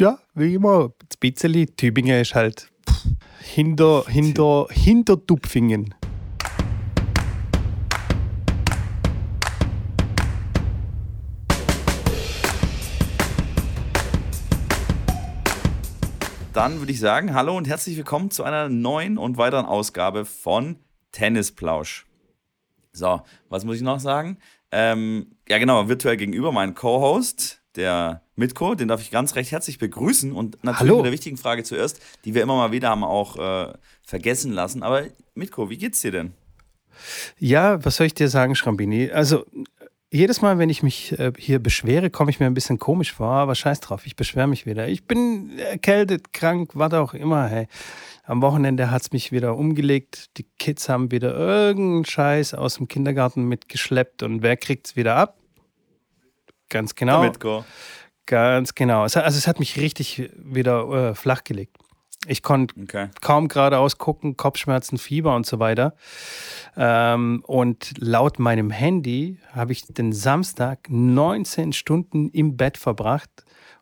ja, wie immer, das Pizzeli. Tübingen ist halt pff, hinter, hinter, hinter Tupfingen. Dann würde ich sagen, hallo und herzlich willkommen zu einer neuen und weiteren Ausgabe von Tennisplausch. So, was muss ich noch sagen? Ähm, ja, genau, virtuell gegenüber mein Co-Host, der Mitko, den darf ich ganz recht herzlich begrüßen und natürlich Hallo. mit der wichtigen Frage zuerst, die wir immer mal wieder haben auch äh, vergessen lassen. Aber Mitko, wie geht's dir denn? Ja, was soll ich dir sagen, Schrambini? Also, jedes Mal, wenn ich mich äh, hier beschwere, komme ich mir ein bisschen komisch vor, aber scheiß drauf, ich beschwere mich wieder. Ich bin erkältet, krank, was auch immer, hey. Am Wochenende hat es mich wieder umgelegt. Die Kids haben wieder irgendeinen Scheiß aus dem Kindergarten mitgeschleppt und wer kriegt's wieder ab? Ganz genau. Der Mitko. Ganz genau. Es hat- Also es hat mich richtig wieder äh, flachgelegt. Ich konnte Okay. kaum geradeaus gucken, Kopfschmerzen, Fieber und so weiter. Ähm, und laut meinem Handy habe ich den Samstag 19 Stunden im Bett verbracht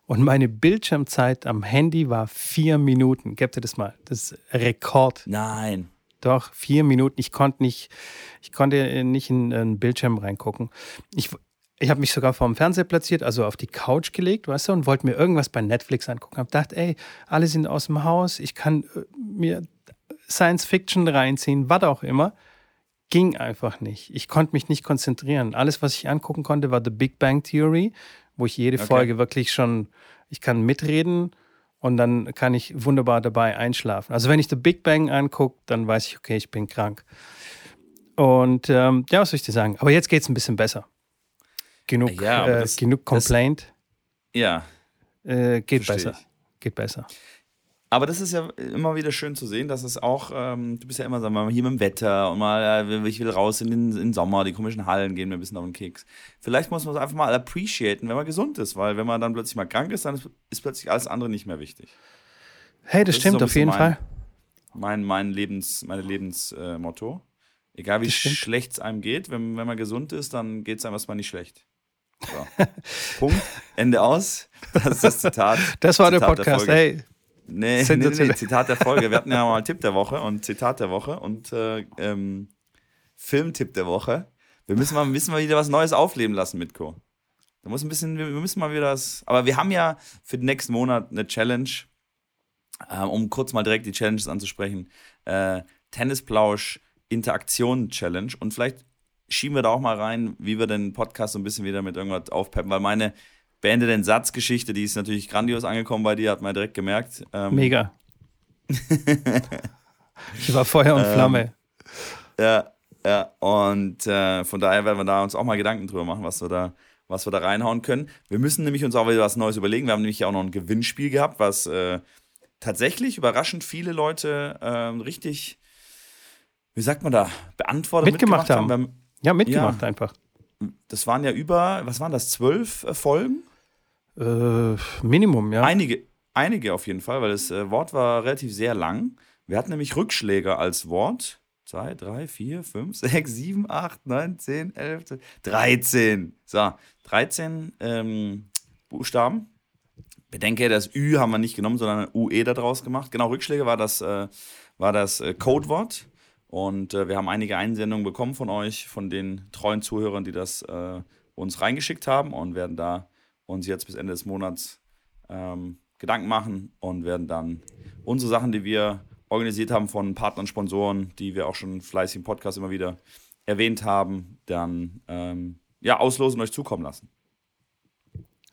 und meine Bildschirmzeit am Handy war vier Minuten. Gebt ihr das mal? Das ist Rekord. Nein. Doch, vier Minuten. Ich konnte nicht, ich konnte nicht in einen Bildschirm reingucken. Ich, ich habe mich sogar vor dem Fernseher platziert, also auf die Couch gelegt, weißt du, und wollte mir irgendwas bei Netflix angucken. Hab gedacht, ey, alle sind aus dem Haus, ich kann äh, mir Science Fiction reinziehen, was auch immer. Ging einfach nicht. Ich konnte mich nicht konzentrieren. Alles, was ich angucken konnte, war The Big Bang Theory, wo ich jede Okay. Folge wirklich schon, ich kann mitreden und dann kann ich wunderbar dabei einschlafen. Also wenn ich The Big Bang angucke, dann weiß ich, okay, ich bin krank. Und ähm, ja, was soll ich dir sagen? Aber jetzt geht es ein bisschen besser. Genug, Ja, äh, das- genug das- Complaint. Ja. äh, geht besser. Geht besser. Aber das ist ja immer wieder schön zu sehen, dass es auch, ähm, du bist ja immer, sagen wir mal, hier mit dem Wetter und mal, äh, ich will raus in den, in den Sommer, die komischen Hallen gehen mir ein bisschen auf den Keks. Vielleicht muss man es einfach mal appreciaten, wenn man gesund ist, weil wenn man dann plötzlich mal krank ist, dann ist, plötzlich alles andere nicht mehr wichtig. Hey, das, Das stimmt so auf jeden mein- Fall. Mein, mein Lebens, meine Lebensmotto. Äh. Egal wie Das schlecht es einem geht, wenn, wenn man gesund ist, dann geht es einem erstmal nicht schlecht. So. Punkt. Ende aus. Das ist das Zitat. Das war der Zitat Podcast. Folge. Hey, Nee, nee, nee. Zitat der Folge. Wir hatten ja mal Tipp der Woche und Zitat der Woche und äh, ähm, Filmtipp der Woche. Wir müssen mal, müssen mal wieder was Neues aufleben lassen, Mitko. Da muss ein bisschen, wir wir müssen mal wieder das. Aber wir haben ja für den nächsten Monat eine Challenge, äh, um kurz mal direkt die Challenges anzusprechen. Äh, Tennisplausch Interaktion Challenge. Und vielleicht schieben wir da auch mal rein, wie wir den Podcast so ein bisschen wieder mit irgendwas aufpeppen, weil meine Beende den Satzgeschichte, die ist natürlich grandios angekommen bei dir, hat man direkt gemerkt. Ähm, mega. ich war Feuer und Ähm, Flamme. Ja, ja. Und äh, von daher werden wir da uns auch mal Gedanken drüber machen, was wir da, was wir da reinhauen können. Wir müssen nämlich uns auch wieder was Neues überlegen. Wir haben nämlich auch noch ein Gewinnspiel gehabt, was äh, tatsächlich überraschend viele Leute ähm, richtig, wie sagt man da, beantwortet Mitgemacht haben. Wir haben. Ja, mitgemacht ja. einfach. Das waren ja über, was waren das, zwölf äh, Folgen? Äh, Minimum, ja. Einige, einige auf jeden Fall, weil das äh, Wort war relativ sehr lang. Wir hatten nämlich Rückschläge als Wort. 2, 3, 4, 5, 6, 7, 8, 9, 10, 11, 12, 13. So, 13 ähm, Buchstaben. Bedenke, das Ü haben wir nicht genommen, sondern UE daraus gemacht. Genau, Rückschläge war das, äh, war das äh, Codewort. Und äh, wir haben einige Einsendungen bekommen von euch, von den treuen Zuhörern, die das äh, uns reingeschickt haben und werden da uns jetzt bis Ende des Monats ähm, Gedanken machen und werden dann unsere Sachen, die wir organisiert haben von Partnern, Sponsoren, die wir auch schon fleißig im Podcast immer wieder erwähnt haben, dann ähm, ja, auslosen und euch zukommen lassen.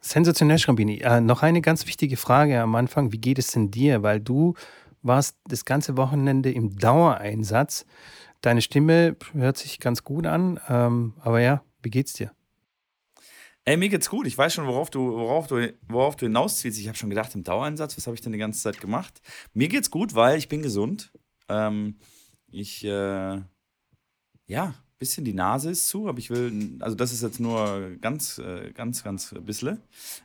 Sensationell, Schrambini. Äh, noch eine ganz wichtige Frage am Anfang. Wie geht es denn dir? Weil du warst das ganze Wochenende im Dauereinsatz. Deine Stimme hört sich ganz gut an. Ähm, aber ja, wie geht's dir? Ey, mir geht's gut. Ich weiß schon, worauf du, worauf du, worauf du hinausziehst. Ich habe schon gedacht, im Dauereinsatz, was habe ich denn die ganze Zeit gemacht? Mir geht's gut, weil ich bin gesund. Ähm, ich, äh, ja, bisschen die Nase ist zu, aber ich will, also das ist jetzt nur ganz, äh, ganz, ganz ein bisschen.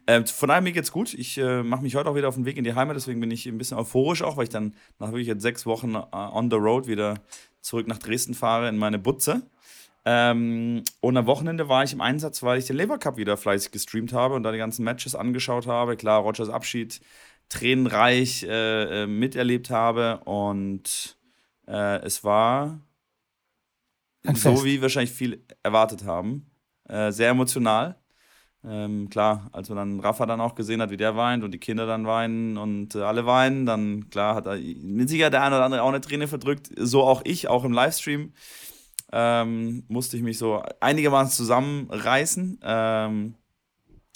Äh, von daher, mir geht's gut. Ich äh, mache mich heute auch wieder auf den Weg in die Heimat, deswegen bin ich ein bisschen euphorisch auch, weil ich dann nach wirklich jetzt sechs Wochen äh, on the road wieder zurück nach Dresden fahre in meine Butze. Ähm, und am Wochenende war ich im Einsatz, weil ich den Lever Cup wieder fleißig gestreamt habe und da die ganzen Matches angeschaut habe. Klar, Rogers Abschied tränenreich äh, äh miterlebt habe und es war so, wie wahrscheinlich viel erwartet haben. Äh, sehr emotional. Ähm, klar, als man dann Rafa dann auch gesehen hat, wie der weint und die Kinder dann weinen und äh, alle weinen, dann klar hat er mit Sicherheit der eine oder andere auch eine Träne verdrückt. So auch ich, auch im Livestream ähm, musste ich mich so einigermaßen zusammenreißen. Ähm,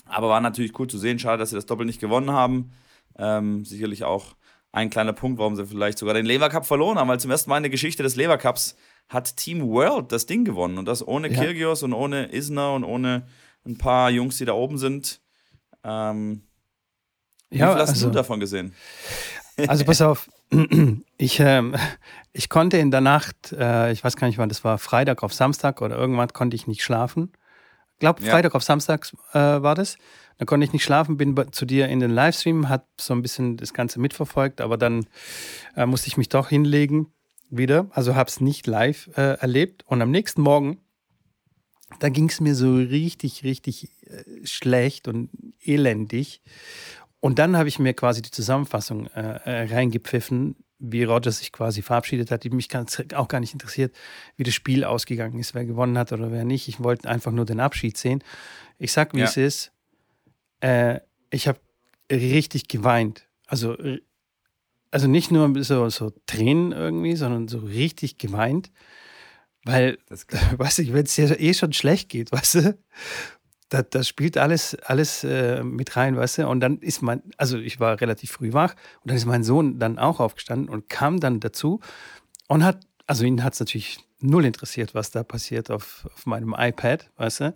aber war natürlich cool zu sehen. Schade, dass sie das Doppel nicht gewonnen haben. Ähm, sicherlich auch ein kleiner Punkt, warum sie vielleicht sogar den Lever Cup verloren haben, weil zum ersten Mal in der Geschichte des Lever Cups hat Team World das Ding gewonnen und das ohne ja. Kirgios und ohne Isner und ohne ein paar Jungs, die da oben sind. Ähm, wie ja, viel hast also, du davon gesehen? Also pass auf, ich, ähm, ich konnte in der Nacht, äh, ich weiß gar nicht wann, das war Freitag auf Samstag oder irgendwann konnte ich nicht schlafen. Ich glaube, Freitag ja. auf Samstag äh, war das. Da konnte ich nicht schlafen, bin zu dir in den Livestream, hat so ein bisschen das Ganze mitverfolgt, aber dann äh, musste ich mich doch hinlegen wieder. Also habe es nicht live äh, erlebt. Und am nächsten Morgen da ging es mir so richtig, richtig äh, schlecht und elendig. Und dann habe ich mir quasi die Zusammenfassung äh, äh, reingepfiffen, wie Rogers sich quasi verabschiedet hat, die mich ganz, auch gar nicht interessiert, wie das Spiel ausgegangen ist, wer gewonnen hat oder wer nicht. Ich wollte einfach nur den Abschied sehen. Ich sag, wie ja. es ist. Äh, ich habe richtig geweint. Also, also nicht nur so, so Tränen irgendwie, sondern so richtig geweint. Weil, weißt du, wenn es dir eh schon schlecht geht, weißt du, das, das spielt alles, alles äh, mit rein, weißt du. Und dann ist mein, also ich war relativ früh wach und dann ist mein Sohn dann auch aufgestanden und kam dann dazu und hat, also ihn hat es natürlich null interessiert, was da passiert auf, auf meinem iPad, weißt du.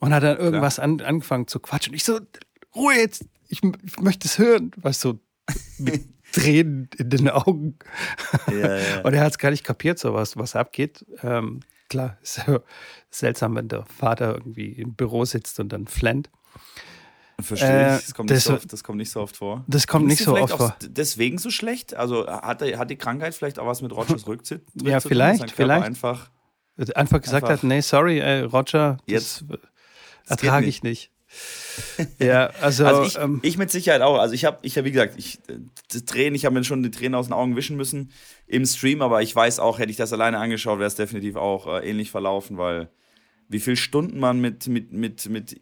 Und hat dann irgendwas an, angefangen zu quatschen. Und ich so, Ruhe jetzt, ich, ich möchte es hören, weißt du, mit Tränen in den Augen. Ja, ja. Und er hat es gar nicht kapiert, so was, was abgeht. Ähm, klar, ist ja seltsam, wenn der Vater irgendwie im Büro sitzt und dann flennt. Verstehe ich, das kommt, das, so oft, das kommt, nicht so oft, vor. Das kommt nicht so oft vor. Deswegen so schlecht? Also hat, er, hat die Krankheit vielleicht auch was mit Rogers Rückzug Ja, vielleicht, vielleicht. Einfach, einfach gesagt einfach, hat, nee, sorry, ey, Roger, das, das ertrage ich nicht ja, also, also ich, ähm, ich, mit Sicherheit auch. Also ich habe, ich habe wie gesagt, ich Tränen, ich habe mir schon die Tränen aus den Augen wischen müssen im Stream, aber ich weiß auch, hätte ich das alleine angeschaut, wäre es definitiv auch äh, ähnlich verlaufen, weil wie viele Stunden man mit, mit, mit, mit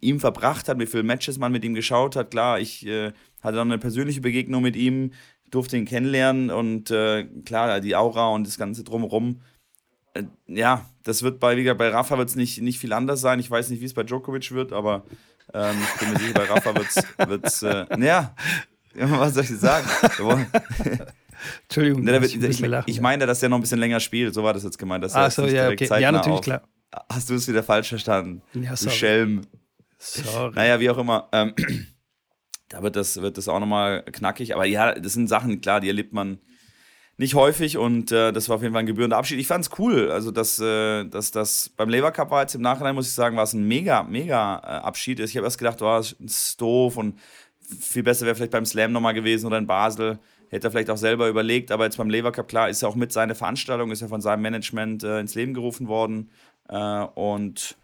ihm verbracht hat, wie viele Matches man mit ihm geschaut hat. Klar, ich äh, hatte dann eine persönliche Begegnung mit ihm, durfte ihn kennenlernen und äh, klar, die Aura und das Ganze drumherum äh, ja, das wird bei, wie bei Rafa wird es nicht, nicht viel anders sein. Ich weiß nicht, wie es bei Djokovic wird, aber ähm, ich bin mir sicher, bei Rafa wird es, äh, ja, was soll ich sagen? Entschuldigung, ne, wird, ich, ich, ich meine, dass er noch ein bisschen länger spielt. So war das jetzt gemeint. Dass Ach so, ja, okay. Ja, natürlich, auf. klar. Hast du es wieder falsch verstanden? Ja, sorry. Du Schelm. Sorry. Naja, wie auch immer. Ähm, da wird das, wird das auch nochmal knackig. Aber ja, das sind Sachen, klar, die erlebt man nicht häufig und äh, das war auf jeden Fall ein gebührender Abschied. Ich fand es cool, also dass, äh, dass das beim Labour Cup war jetzt im Nachhinein, muss ich sagen, war es ein mega, mega äh, Abschied. Ich habe erst gedacht, oh, das ist doof und viel besser wäre vielleicht beim Slam nochmal gewesen oder in Basel. Hätte er vielleicht auch selber überlegt, aber jetzt beim Labour Cup, klar, ist er auch mit seiner Veranstaltung, ist er von seinem Management äh, ins Leben gerufen worden äh, und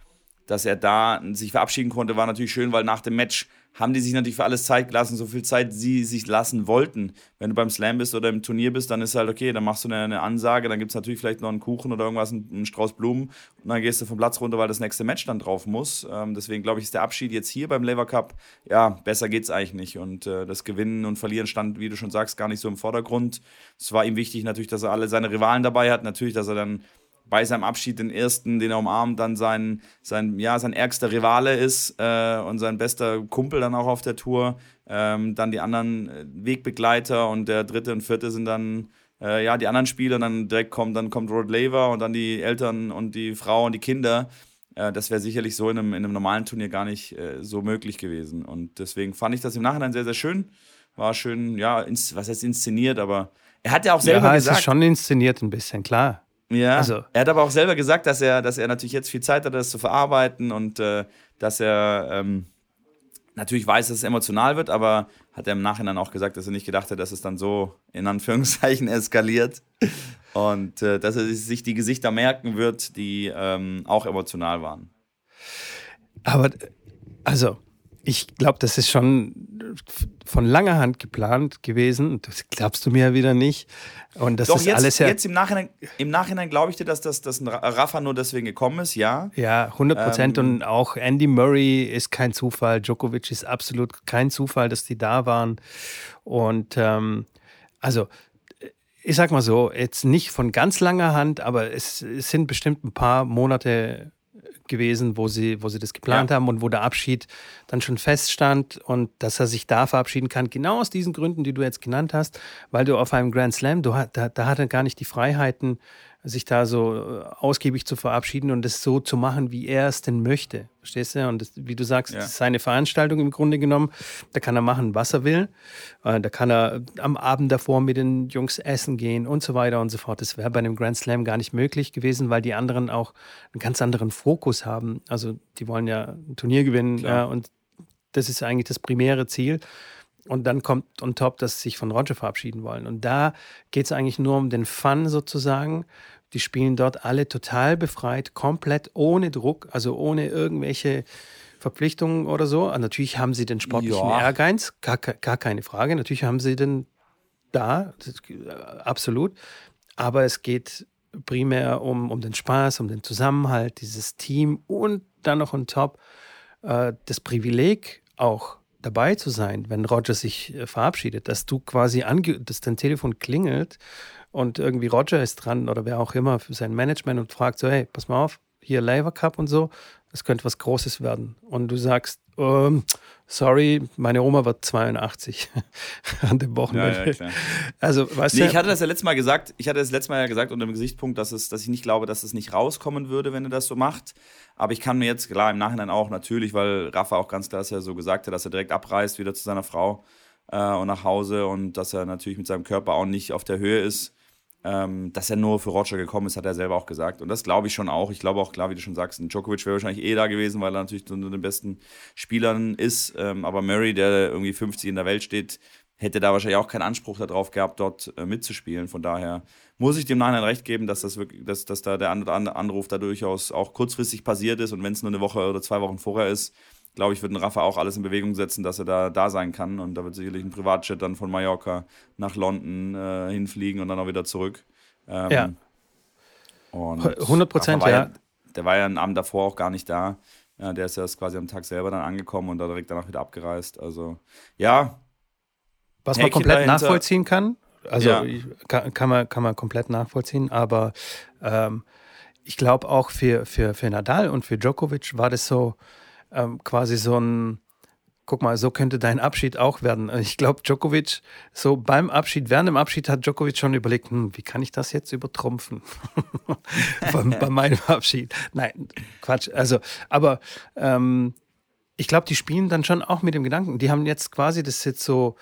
dass er da sich verabschieden konnte, war natürlich schön, weil nach dem Match haben die sich natürlich für alles Zeit gelassen, so viel Zeit sie sich lassen wollten. Wenn du beim Slam bist oder im Turnier bist, dann ist halt okay, dann machst du eine, Ansage, dann gibt es natürlich vielleicht noch einen Kuchen oder irgendwas, einen, einen, Strauß Blumen und dann gehst du vom Platz runter, weil das nächste Match dann drauf muss. Ähm, deswegen glaube ich, ist der Abschied jetzt hier beim Lever Cup, ja, besser geht es eigentlich nicht. Und äh, das Gewinnen und Verlieren stand, wie du schon sagst, gar nicht so im Vordergrund. Es war ihm wichtig natürlich, dass er alle seine Rivalen dabei hat, natürlich, dass er dann bei seinem Abschied den ersten, den er umarmt, dann sein, sein, ja, sein ärgster Rivale ist äh, und sein bester Kumpel dann auch auf der Tour. Ähm, dann die anderen äh, Wegbegleiter und der dritte und vierte sind dann äh, ja die anderen Spieler. Und dann direkt kommt, dann kommt Rod Laver und dann die Eltern und die Frau und die Kinder. Äh, das wäre sicherlich so in einem, in einem normalen Turnier gar nicht äh, so möglich gewesen. Und deswegen fand ich das im Nachhinein sehr, sehr schön. War schön, ja, ins, was heißt inszeniert, aber er hat ja auch selber ja, gesagt. Es ist schon inszeniert ein bisschen, klar. Ja, also. er hat aber auch selber gesagt, dass er, dass er natürlich jetzt viel Zeit hat, das zu verarbeiten und äh, dass er ähm, natürlich weiß, dass es emotional wird, aber hat er im Nachhinein auch gesagt, dass er nicht gedacht hat, dass es dann so in Anführungszeichen eskaliert. Und äh, dass er sich die Gesichter merken wird, die ähm, auch emotional waren. Aber, also, ich glaube, das ist schon von langer Hand geplant gewesen. Das glaubst du mir ja wieder nicht. Und das Doch, ist jetzt, alles ja. jetzt im Nachhinein, im Nachhinein glaube ich dir, dass das dass ein Rafa nur deswegen gekommen ist, ja. Ja, 100 Prozent. Ähm, und auch Andy Murray ist kein Zufall. Djokovic ist absolut kein Zufall, dass die da waren. Und ähm, also, ich sag mal so, jetzt nicht von ganz langer Hand, aber es, es sind bestimmt ein paar Monate gewesen, wo sie, wo sie das geplant Ja. haben und wo der Abschied dann schon feststand und dass er sich da verabschieden kann, genau aus diesen Gründen, die du jetzt genannt hast, weil du auf einem Grand Slam, du, da, da hat er gar nicht die Freiheiten, sich da so äh, ausgiebig zu verabschieden und es so zu machen, wie er es denn möchte. Verstehst du? Und das, wie du sagst, Ja. das ist seine Veranstaltung im Grunde genommen. Da kann er machen, was er will. Äh, Da kann er am Abend davor mit den Jungs essen gehen und so weiter und so fort. Das wäre bei einem Grand Slam gar nicht möglich gewesen, weil die anderen auch einen ganz anderen Fokus haben. Also die wollen ja ein Turnier gewinnen ja, und das ist eigentlich das primäre Ziel. Und dann kommt on top, dass sie sich von Roger verabschieden wollen. Und da geht es eigentlich nur um den Fun sozusagen. Die spielen dort alle total befreit, komplett ohne Druck, also ohne irgendwelche Verpflichtungen oder so. Und natürlich haben sie den sportlichen Ja. Ehrgeiz, gar, gar keine Frage. Natürlich haben sie den da, äh, absolut. Aber es geht primär um, um den Spaß, um den Zusammenhalt, dieses Team und dann noch on top äh, das Privileg auch dabei zu sein, wenn Roger sich äh, verabschiedet, dass du quasi, ange dass dein Telefon klingelt und irgendwie Roger ist dran oder wer auch immer für sein Management und fragt so, hey, pass mal auf, hier Labour Cup und so, das könnte was Großes werden. Und du sagst, ähm, sorry, meine Oma wird 82 an dem Ja, Wochenende. ja, klar. Also, weißt Nee, du, ich hatte das ja letztes Mal gesagt, ich hatte das letztes Mal ja gesagt unter dem Gesichtspunkt, dass, es, dass ich nicht glaube, dass es nicht rauskommen würde, wenn er das so macht. Aber ich kann mir jetzt, klar, im Nachhinein auch natürlich, weil Rafa auch ganz klar dass er so gesagt hat, dass er direkt abreist wieder zu seiner Frau äh, und nach Hause und dass er natürlich mit seinem Körper auch nicht auf der Höhe ist. Ähm, dass er nur für Roger gekommen ist, hat er selber auch gesagt. Und das glaube ich schon auch. Ich glaube auch, klar, wie du schon sagst, Djokovic wäre wahrscheinlich eh da gewesen, weil er natürlich unter den besten Spielern ist. Ähm, aber Murray, der irgendwie 50 in der Welt steht, hätte da wahrscheinlich auch keinen Anspruch darauf gehabt, dort äh, mitzuspielen. Von daher muss ich dem Nachhinein recht geben, dass, das wirklich, dass, dass da der An- Anruf da durchaus auch kurzfristig passiert ist. Und wenn es nur eine Woche oder zwei Wochen vorher ist, glaube ich, wird ein Rafa auch alles in Bewegung setzen, dass er da da sein kann. Und da wird sicherlich ein Privatjet dann von Mallorca nach London äh, hinfliegen und dann auch wieder zurück. Ähm, Ja. Und 100%, Rafa war ja. Der war ja einen Abend davor auch gar nicht da. Ja, der ist ja erst quasi am Tag selber dann angekommen und da direkt danach wieder abgereist. Also, ja, was man Häkchen komplett dahinter. nachvollziehen kann. Also Ja. kann, kann, man, kann man komplett nachvollziehen, aber ähm, ich glaube auch für, für, für Nadal und für Djokovic war das so ähm, quasi so ein, guck mal, so könnte dein Abschied auch werden. Ich glaube, Djokovic, so beim Abschied, während dem Abschied hat Djokovic schon überlegt, hm, wie kann ich das jetzt übertrumpfen? bei, bei meinem Abschied. Nein, Quatsch. Also, aber ähm, ich glaube, die spielen dann schon auch mit dem Gedanken. Die haben jetzt quasi das jetzt so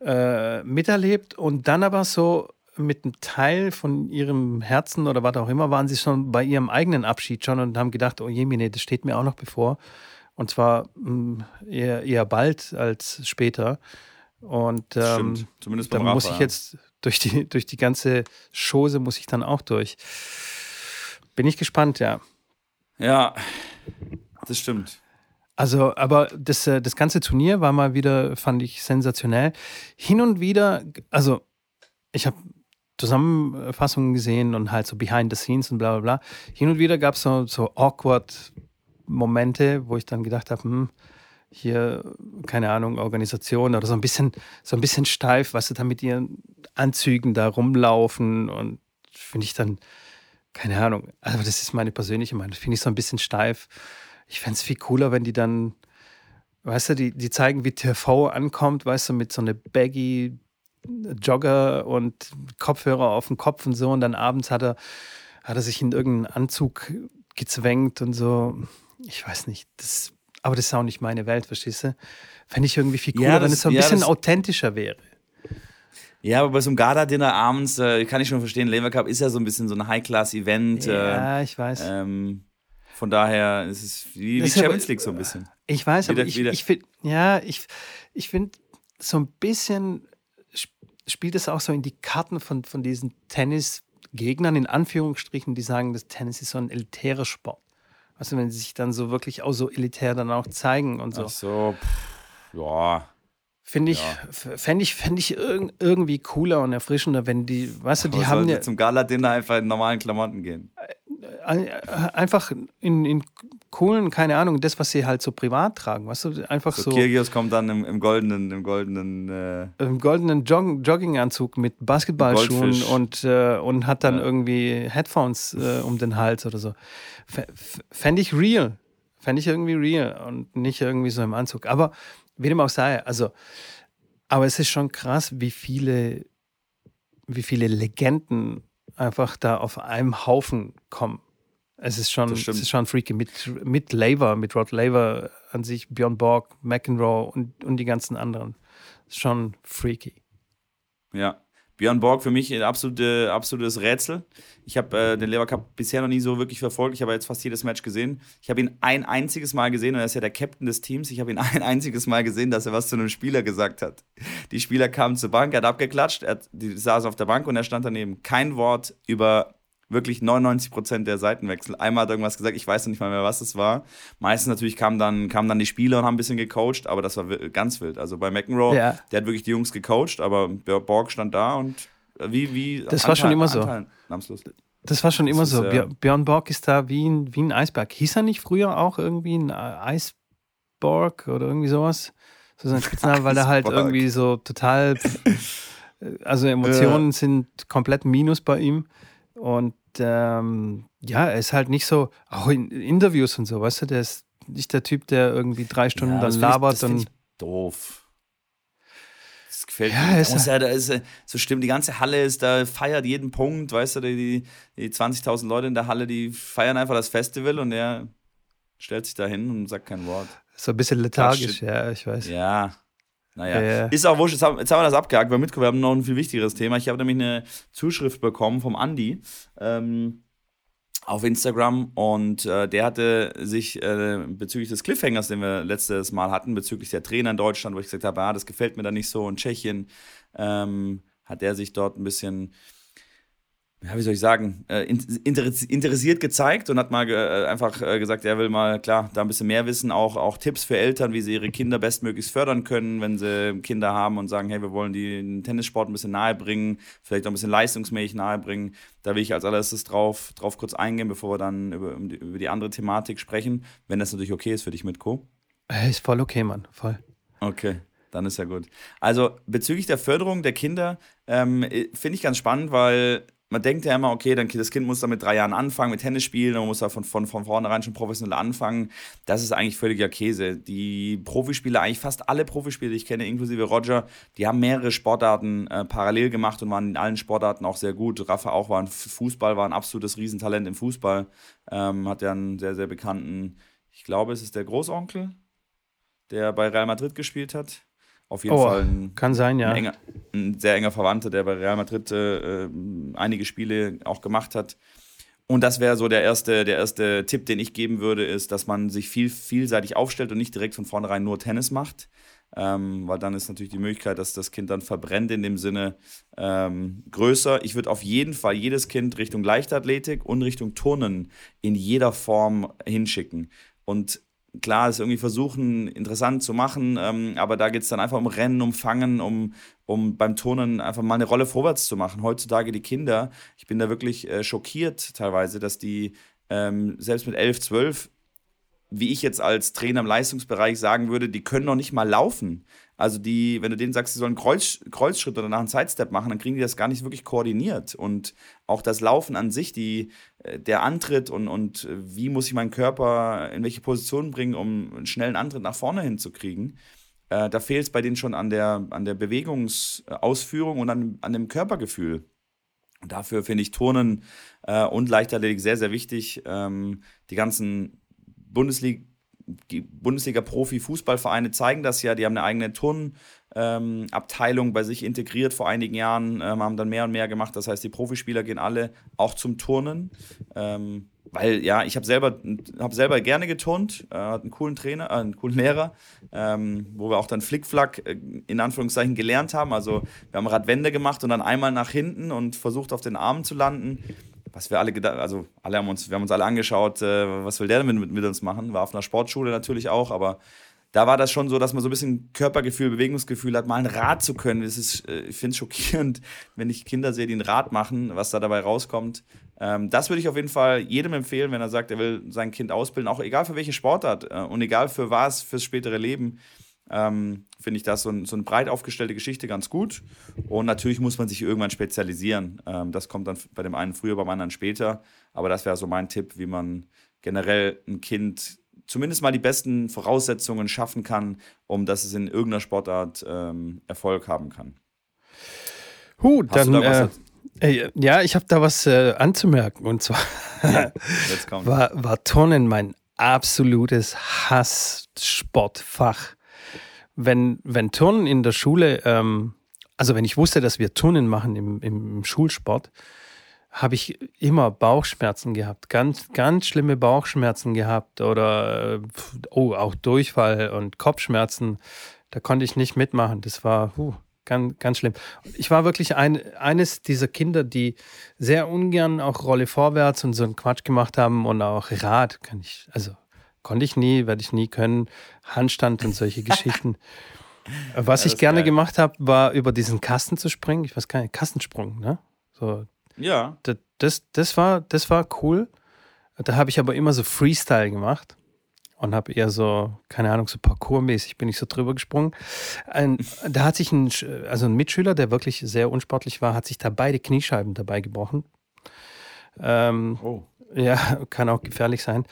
äh, miterlebt und dann aber so mit einem Teil von ihrem Herzen oder was auch immer waren sie schon bei ihrem eigenen Abschied schon und haben gedacht, oh Jemine, das steht mir auch noch bevor. Und zwar mh, eher, eher bald als später. Und ähm, stimmt. Zumindest da beim Rafa. muss ich jetzt durch die, durch die ganze Chose muss ich dann auch durch. Bin ich gespannt, ja. Ja, das stimmt. Also, aber das, äh, das ganze Turnier war mal wieder, fand ich sensationell. Hin und wieder, also ich habe Zusammenfassungen gesehen und halt so behind the scenes und bla bla bla. Hin und wieder gab es so, so awkward Momente, wo ich dann gedacht habe, hm, hier, keine Ahnung, Organisation oder so ein bisschen, so ein bisschen steif, was sie da mit ihren Anzügen da rumlaufen und finde ich dann, keine Ahnung, also das ist meine persönliche Meinung, finde ich so ein bisschen steif. Ich fände es viel cooler, wenn die dann, weißt du, die, die zeigen, wie TV ankommt, weißt du, mit so einer baggy Jogger und Kopfhörer auf dem Kopf und so und dann abends hat er, hat er sich in irgendeinen Anzug gezwängt und so. Ich weiß nicht, das, aber das ist auch nicht meine Welt, verstehst du? Fände ich irgendwie viel cooler, Ja, wenn das- es so ein ja, bisschen das- authentischer wäre. Ja, aber bei so einem Gala-Dinner abends, äh, kann ich schon verstehen, Lever Cup ist ja so ein bisschen so ein High-Class-Event. Äh, Ja, ich weiß. ähm, von daher ist es wie, aber- Champions League so ein bisschen. Ich weiß, aber Wieder- ich, wieder- ich finde, ja, ich, ich finde, so ein bisschen sp- spielt es auch so in die Karten von, von diesen Tennisgegnern, in Anführungsstrichen, die sagen, das Tennis ist so ein elitärer Sport. Also wenn sie sich dann so wirklich auch so elitär dann auch zeigen und so. Ach so, pff, ja. Finde ich, Ja. fände ich, fänd ich irg irgendwie cooler und erfrischender, wenn die, weißt du, die Aber haben ja zum Gala-Dinner einfach in normalen Klamotten gehen. Ein- einfach in, in coolen, keine Ahnung, das, was sie halt so privat tragen, weißt du, einfach So, so. Kyrgios kommt dann im, im goldenen, im goldenen, äh, im goldenen Jog Jogginganzug mit Basketballschuhen und, äh, und hat dann Ja. irgendwie Headphones äh, um den Hals oder so. Fände ich real. Fände ich irgendwie real und nicht irgendwie so im Anzug. Aber wie dem auch sei, also, aber es ist schon krass, wie viele, wie viele Legenden einfach da auf einem Haufen kommen. Es ist schon, es ist schon freaky. Mit, mit Laver, mit Rod Laver an sich, Björn Borg, McEnroe und, und die ganzen anderen. Ist schon freaky. Ja. Björn Borg für mich ein absolute, absolutes Rätsel. Ich habe äh, den Lever Cup bisher noch nie so wirklich verfolgt. Ich habe jetzt fast jedes Match gesehen. Ich habe ihn ein einziges Mal gesehen und er ist ja der Captain des Teams. Ich habe ihn ein einziges Mal gesehen, dass er was zu einem Spieler gesagt hat. Die Spieler kamen zur Bank, er hat abgeklatscht, er saßen auf der Bank und er stand daneben. Kein Wort über wirklich 99 Prozent der Seitenwechsel. Einmal hat irgendwas gesagt, ich weiß noch nicht mal mehr, was es war. Meistens natürlich kamen dann, kamen dann die Spieler und haben ein bisschen gecoacht, aber das war ganz wild. Also bei McEnroe, Ja. der hat wirklich die Jungs gecoacht, aber Borg stand da und äh, wie, wie. Das war schon immer so. Namenslos. Das war schon immer ist, so. äh, Björ- Björn Borg ist da wie ein, wie ein Eisberg. Hieß er nicht früher auch irgendwie ein Eisborg oder irgendwie sowas? So sein Spitzname, weil er halt irgendwie so total. Also Emotionen sind komplett Minus bei ihm. Und ähm, ja, er ist halt nicht so, auch in Interviews und so, weißt du, der ist nicht der Typ, der irgendwie drei Stunden Ja, das dann find ich- labert das und ich doof. Das gefällt Ja, mir. ist muss ja, da ist so stimmt, die ganze Halle ist da, feiert jeden Punkt, weißt du, die, die 20.000 Leute in der Halle, die feiern einfach das Festival und er stellt sich da hin und sagt kein Wort. so ein bisschen lethargisch, ja, ich weiß. Ja. Naja, Ja, ja. ist auch wurscht, jetzt haben, jetzt haben wir das abgehakt, weil Mitko, wir haben noch ein viel wichtigeres Thema. Ich habe nämlich eine Zuschrift bekommen vom Andi ähm, auf Instagram und äh, der hatte sich äh, bezüglich des Cliffhangers, den wir letztes Mal hatten, bezüglich der Trainer in Deutschland, wo ich gesagt habe, ah, das gefällt mir da nicht so, in Tschechien, ähm, hat er sich dort ein bisschen ja, wie soll ich sagen, äh, in- interess- interessiert gezeigt und hat mal äh, einfach äh, gesagt, er will mal, klar, da ein bisschen mehr wissen, auch, auch Tipps für Eltern, wie sie ihre Kinder bestmöglichst fördern können, wenn sie Kinder haben und sagen, hey, wir wollen die den Tennissport ein bisschen nahe bringen, vielleicht auch ein bisschen leistungsmäßig nahe bringen. Da will ich als allererstes drauf, drauf kurz eingehen, bevor wir dann über, die- über die andere Thematik sprechen, wenn das natürlich okay ist für dich mit Co. Ist voll okay, Mann, voll. Okay, dann ist ja gut. Also bezüglich der Förderung der Kinder ähm, äh, finde ich ganz spannend, weil man denkt ja immer, okay, dann, das Kind muss da mit drei Jahren anfangen, mit Tennis spielen, man muss da von, von, von vornherein schon professionell anfangen. Das ist eigentlich völliger Käse. Die Profispieler, eigentlich fast alle Profispieler, die ich kenne, inklusive Roger, die haben mehrere Sportarten äh, parallel gemacht und waren in allen Sportarten auch sehr gut. Rafa auch war ein Fußball, war ein absolutes Riesentalent im Fußball. Ähm, hat ja einen sehr, sehr bekannten, ich glaube, es ist der Großonkel, der bei Real Madrid gespielt hat. Auf jeden Oh, Fall ein, kann sein, ja. ein, enger, ein sehr enger Verwandter, der bei Real Madrid äh, äh, einige Spiele auch gemacht hat. Und das wäre so der erste, der erste Tipp, den ich geben würde, ist, dass man sich viel vielseitig aufstellt und nicht direkt von vornherein nur Tennis macht. Ähm, weil dann ist natürlich die Möglichkeit, dass das Kind dann verbrennt in dem Sinne ähm, größer. Ich würde auf jeden Fall jedes Kind Richtung Leichtathletik und Richtung Turnen in jeder Form hinschicken. Und klar, es irgendwie versuchen, interessant zu machen, ähm, aber da geht es dann einfach um Rennen, um Fangen, um, um beim Turnen einfach mal eine Rolle vorwärts zu machen. Heutzutage die Kinder, ich bin da wirklich äh, schockiert teilweise, dass die ähm, selbst mit 11, 12 wie ich jetzt als Trainer im Leistungsbereich sagen würde, die können noch nicht mal laufen. Also die, wenn du denen sagst, sie sollen Kreuz, Kreuzschritt oder nach einen Sidestep machen, dann kriegen die das gar nicht wirklich koordiniert. Und auch das Laufen an sich, die, äh, der Antritt und, und äh, wie muss ich meinen Körper in welche Position bringen, um einen schnellen Antritt nach vorne hinzukriegen, äh, da fehlt es bei denen schon an der, an der Bewegungsausführung und an, an dem Körpergefühl. Dafür finde ich Turnen äh, und Leichtathletik sehr, sehr wichtig. Ähm, die ganzen Bundesliga, Bundesliga-Profi-Fußballvereine zeigen das ja. Die haben eine eigene Turnabteilung ähm, bei sich integriert vor einigen Jahren, ähm, haben dann mehr und mehr gemacht. Das heißt, die Profispieler gehen alle auch zum Turnen. Ähm, weil ja, ich habe selber, hab selber gerne geturnt, äh, hat einen coolen Trainer, äh, einen coolen Lehrer, ähm, wo wir auch dann Flickflack äh, in Anführungszeichen gelernt haben. Also wir haben Radwände gemacht und dann einmal nach hinten und versucht auf den Armen zu landen. Was wir alle gedacht, also alle haben uns, wir haben uns alle angeschaut, äh, was will der denn mit, mit uns machen? War auf einer Sportschule natürlich auch, aber da war das schon so, dass man so ein bisschen Körpergefühl, Bewegungsgefühl hat, mal ein Rad zu können. Das ist, äh, ich finde es schockierend, wenn ich Kinder sehe, die ein Rad machen, was da dabei rauskommt. Ähm, das würde ich auf jeden Fall jedem empfehlen, wenn er sagt, er will sein Kind ausbilden, auch egal für welche Sportart äh, und egal für was, fürs spätere Leben. Ähm, finde ich das so, ein, so eine breit aufgestellte Geschichte ganz gut. Und natürlich muss man sich irgendwann spezialisieren. Ähm, das kommt dann bei dem einen früher, beim anderen später. Aber das wäre so mein Tipp, wie man generell ein Kind zumindest mal die besten Voraussetzungen schaffen kann, um dass es in irgendeiner Sportart ähm, Erfolg haben kann. Huh, dann, da äh, ja, ich habe da was äh, anzumerken. Und zwar war, war Turnen mein absolutes Hass-Sportfach. Wenn, wenn Turnen in der Schule, ähm, also wenn ich wusste, dass wir Turnen machen im, im Schulsport, habe ich immer Bauchschmerzen gehabt, ganz, ganz schlimme Bauchschmerzen gehabt oder äh, oh, auch Durchfall und Kopfschmerzen. Da konnte ich nicht mitmachen. Das war, uh, Ganz, ganz schlimm. Ich war wirklich ein, eines dieser Kinder, die sehr ungern auch Rolle vorwärts und so einen Quatsch gemacht haben und auch Rad kann ich, also konnte ich nie, werde ich nie können. Handstand und solche Geschichten. Was ich gerne geil. gemacht habe, war über diesen Kasten zu springen. Ich weiß gar nicht, Kastensprung, ne? So, ja. Das, das, das, war, das war cool. Da habe ich aber immer so Freestyle gemacht und habe eher so, keine Ahnung, so parkourmäßig bin ich so drüber gesprungen. Ein, da hat sich ein, also ein Mitschüler, der wirklich sehr unsportlich war, hat sich da beide Kniescheiben dabei gebrochen. Ähm, oh. Ja, kann auch gefährlich sein.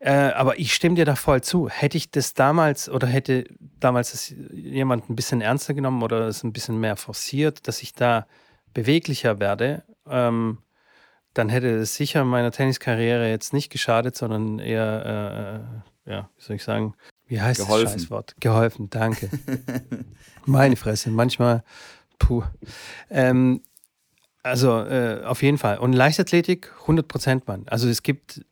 Äh, aber ich stimme dir da voll zu. Hätte ich das damals oder hätte damals das jemand ein bisschen ernster genommen oder es ein bisschen mehr forciert, dass ich da beweglicher werde, ähm, dann hätte es sicher meiner Tenniskarriere jetzt nicht geschadet, sondern eher äh, ja, wie soll ich sagen, wie heißt Geholfen. das Scheißwort? Geholfen, danke. Meine Fresse, manchmal, puh. Ähm, also äh, auf jeden Fall. Und Leichtathletik, 100 Prozent, Mann. Also es gibt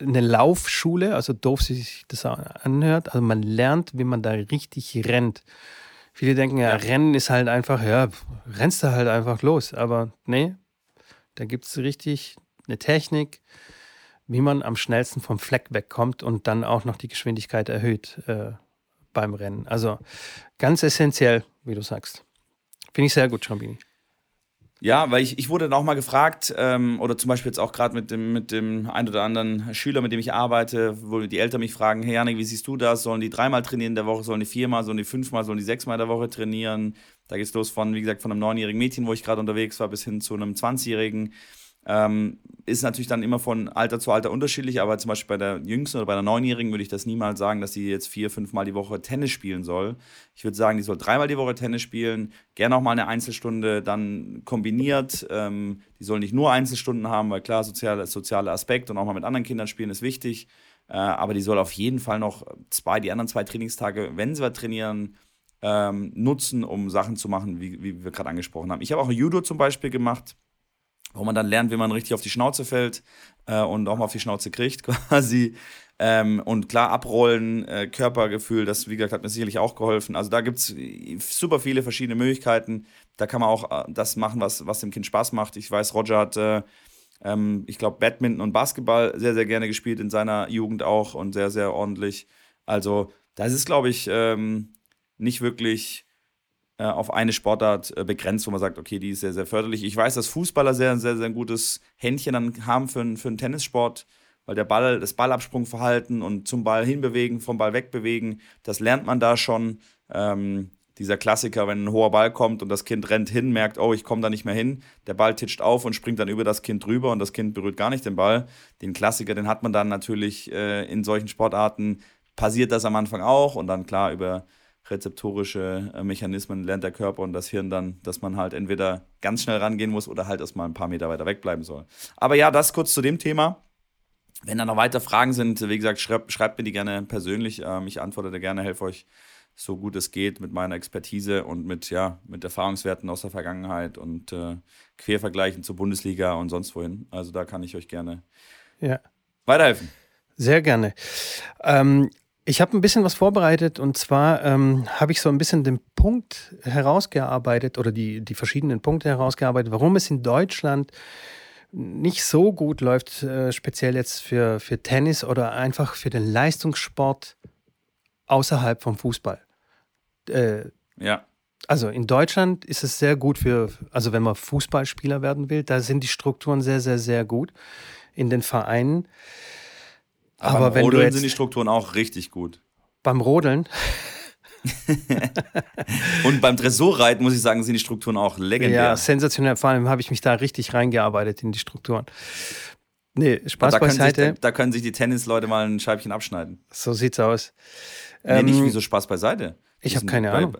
eine Laufschule, also doof sich das anhört. Also man lernt, wie man da richtig rennt. Viele denken ja, Rennen ist halt einfach, ja, rennst du halt einfach los. Aber nee, da gibt es richtig eine Technik, wie man am schnellsten vom Fleck wegkommt und dann auch noch die Geschwindigkeit erhöht äh, beim Rennen. Also ganz essentiell, wie du sagst. Finde ich sehr gut, Schambini. Ja, weil ich, ich wurde dann auch mal gefragt, ähm, oder zum Beispiel jetzt auch gerade mit dem, mit dem ein oder anderen Schüler, mit dem ich arbeite, wo die Eltern mich fragen, hey Janik, wie siehst du das? Sollen die dreimal trainieren in der Woche, sollen die viermal, sollen die fünfmal, sollen die sechsmal in der Woche trainieren? Da geht es los von, wie gesagt, von einem neunjährigen Mädchen, wo ich gerade unterwegs war, bis hin zu einem 20-Jährigen. Ähm, ist natürlich dann immer von Alter zu Alter unterschiedlich, aber zum Beispiel bei der Jüngsten oder bei der Neunjährigen würde ich das niemals sagen, dass sie jetzt vier, fünfmal die Woche Tennis spielen soll. Ich würde sagen, die soll dreimal die Woche Tennis spielen, gerne auch mal eine Einzelstunde dann kombiniert. Ähm, die soll nicht nur Einzelstunden haben, weil klar, soziale, soziale Aspekt und auch mal mit anderen Kindern spielen ist wichtig. Äh, aber die soll auf jeden Fall noch zwei, die anderen zwei Trainingstage, wenn sie was trainieren, ähm, nutzen, um Sachen zu machen, wie, wie wir gerade angesprochen haben. Ich habe auch Judo zum Beispiel gemacht wo man dann lernt, wie man richtig auf die Schnauze fällt äh, und auch mal auf die Schnauze kriegt quasi. Ähm, und klar, abrollen, äh, Körpergefühl, das, wie gesagt, hat mir sicherlich auch geholfen. Also da gibt es super viele verschiedene Möglichkeiten. Da kann man auch äh, das machen, was, was dem Kind Spaß macht. Ich weiß, Roger hat, äh, ähm, ich glaube, Badminton und Basketball sehr, sehr gerne gespielt in seiner Jugend auch und sehr, sehr ordentlich. Also da ist glaube ich, ähm, nicht wirklich äh, auf eine Sportart äh, begrenzt, wo man sagt, okay, die ist sehr, sehr förderlich. Ich weiß, dass Fußballer sehr, sehr, sehr gutes Händchen dann haben für, für einen Tennissport, weil der Ball, das Ballabsprungverhalten und zum Ball hinbewegen, vom Ball wegbewegen, das lernt man da schon. Ähm, dieser Klassiker, wenn ein hoher Ball kommt und das Kind rennt hin, merkt, oh, ich komme da nicht mehr hin, der Ball titscht auf und springt dann über das Kind drüber und das Kind berührt gar nicht den Ball. Den Klassiker, den hat man dann natürlich äh, in solchen Sportarten, passiert das am Anfang auch und dann klar über rezeptorische äh, Mechanismen lernt der Körper und das Hirn dann, dass man halt entweder ganz schnell rangehen muss oder halt erstmal ein paar Meter weiter wegbleiben soll. Aber ja, das kurz zu dem Thema. Wenn da noch weitere Fragen sind, wie gesagt, schreibt, schreibt mir die gerne persönlich. Ähm, ich antworte da gerne, helfe euch so gut es geht mit meiner Expertise und mit, ja, mit Erfahrungswerten aus der Vergangenheit und äh, Quervergleichen zur Bundesliga und sonst wohin. Also da kann ich euch gerne Ja. Weiterhelfen. Sehr gerne. Ähm, ich habe ein bisschen was vorbereitet und zwar ähm, habe ich so ein bisschen den Punkt herausgearbeitet oder die, die verschiedenen Punkte herausgearbeitet, warum es in Deutschland nicht so gut läuft, äh, speziell jetzt für, für Tennis oder einfach für den Leistungssport außerhalb vom Fußball. Äh, Ja. also in Deutschland ist es sehr gut für, also wenn man Fußballspieler werden will, da sind die Strukturen sehr, sehr, sehr gut in den Vereinen. Aber, Aber beim wenn du Rodeln sind die Strukturen auch richtig gut. beim Rodeln, Und beim Dressurreiten, muss ich sagen, sind die Strukturen auch legendär. ja, sensationell, vor allem habe ich mich da richtig reingearbeitet in die Strukturen. Nee, Spaß da, können sich, beiseite, da können sich die Tennisleute mal ein Scheibchen abschneiden. so sieht's aus. Nee, nicht Ähm, wieso Spaß beiseite. ich Die hab sind keine bei- Ahnung.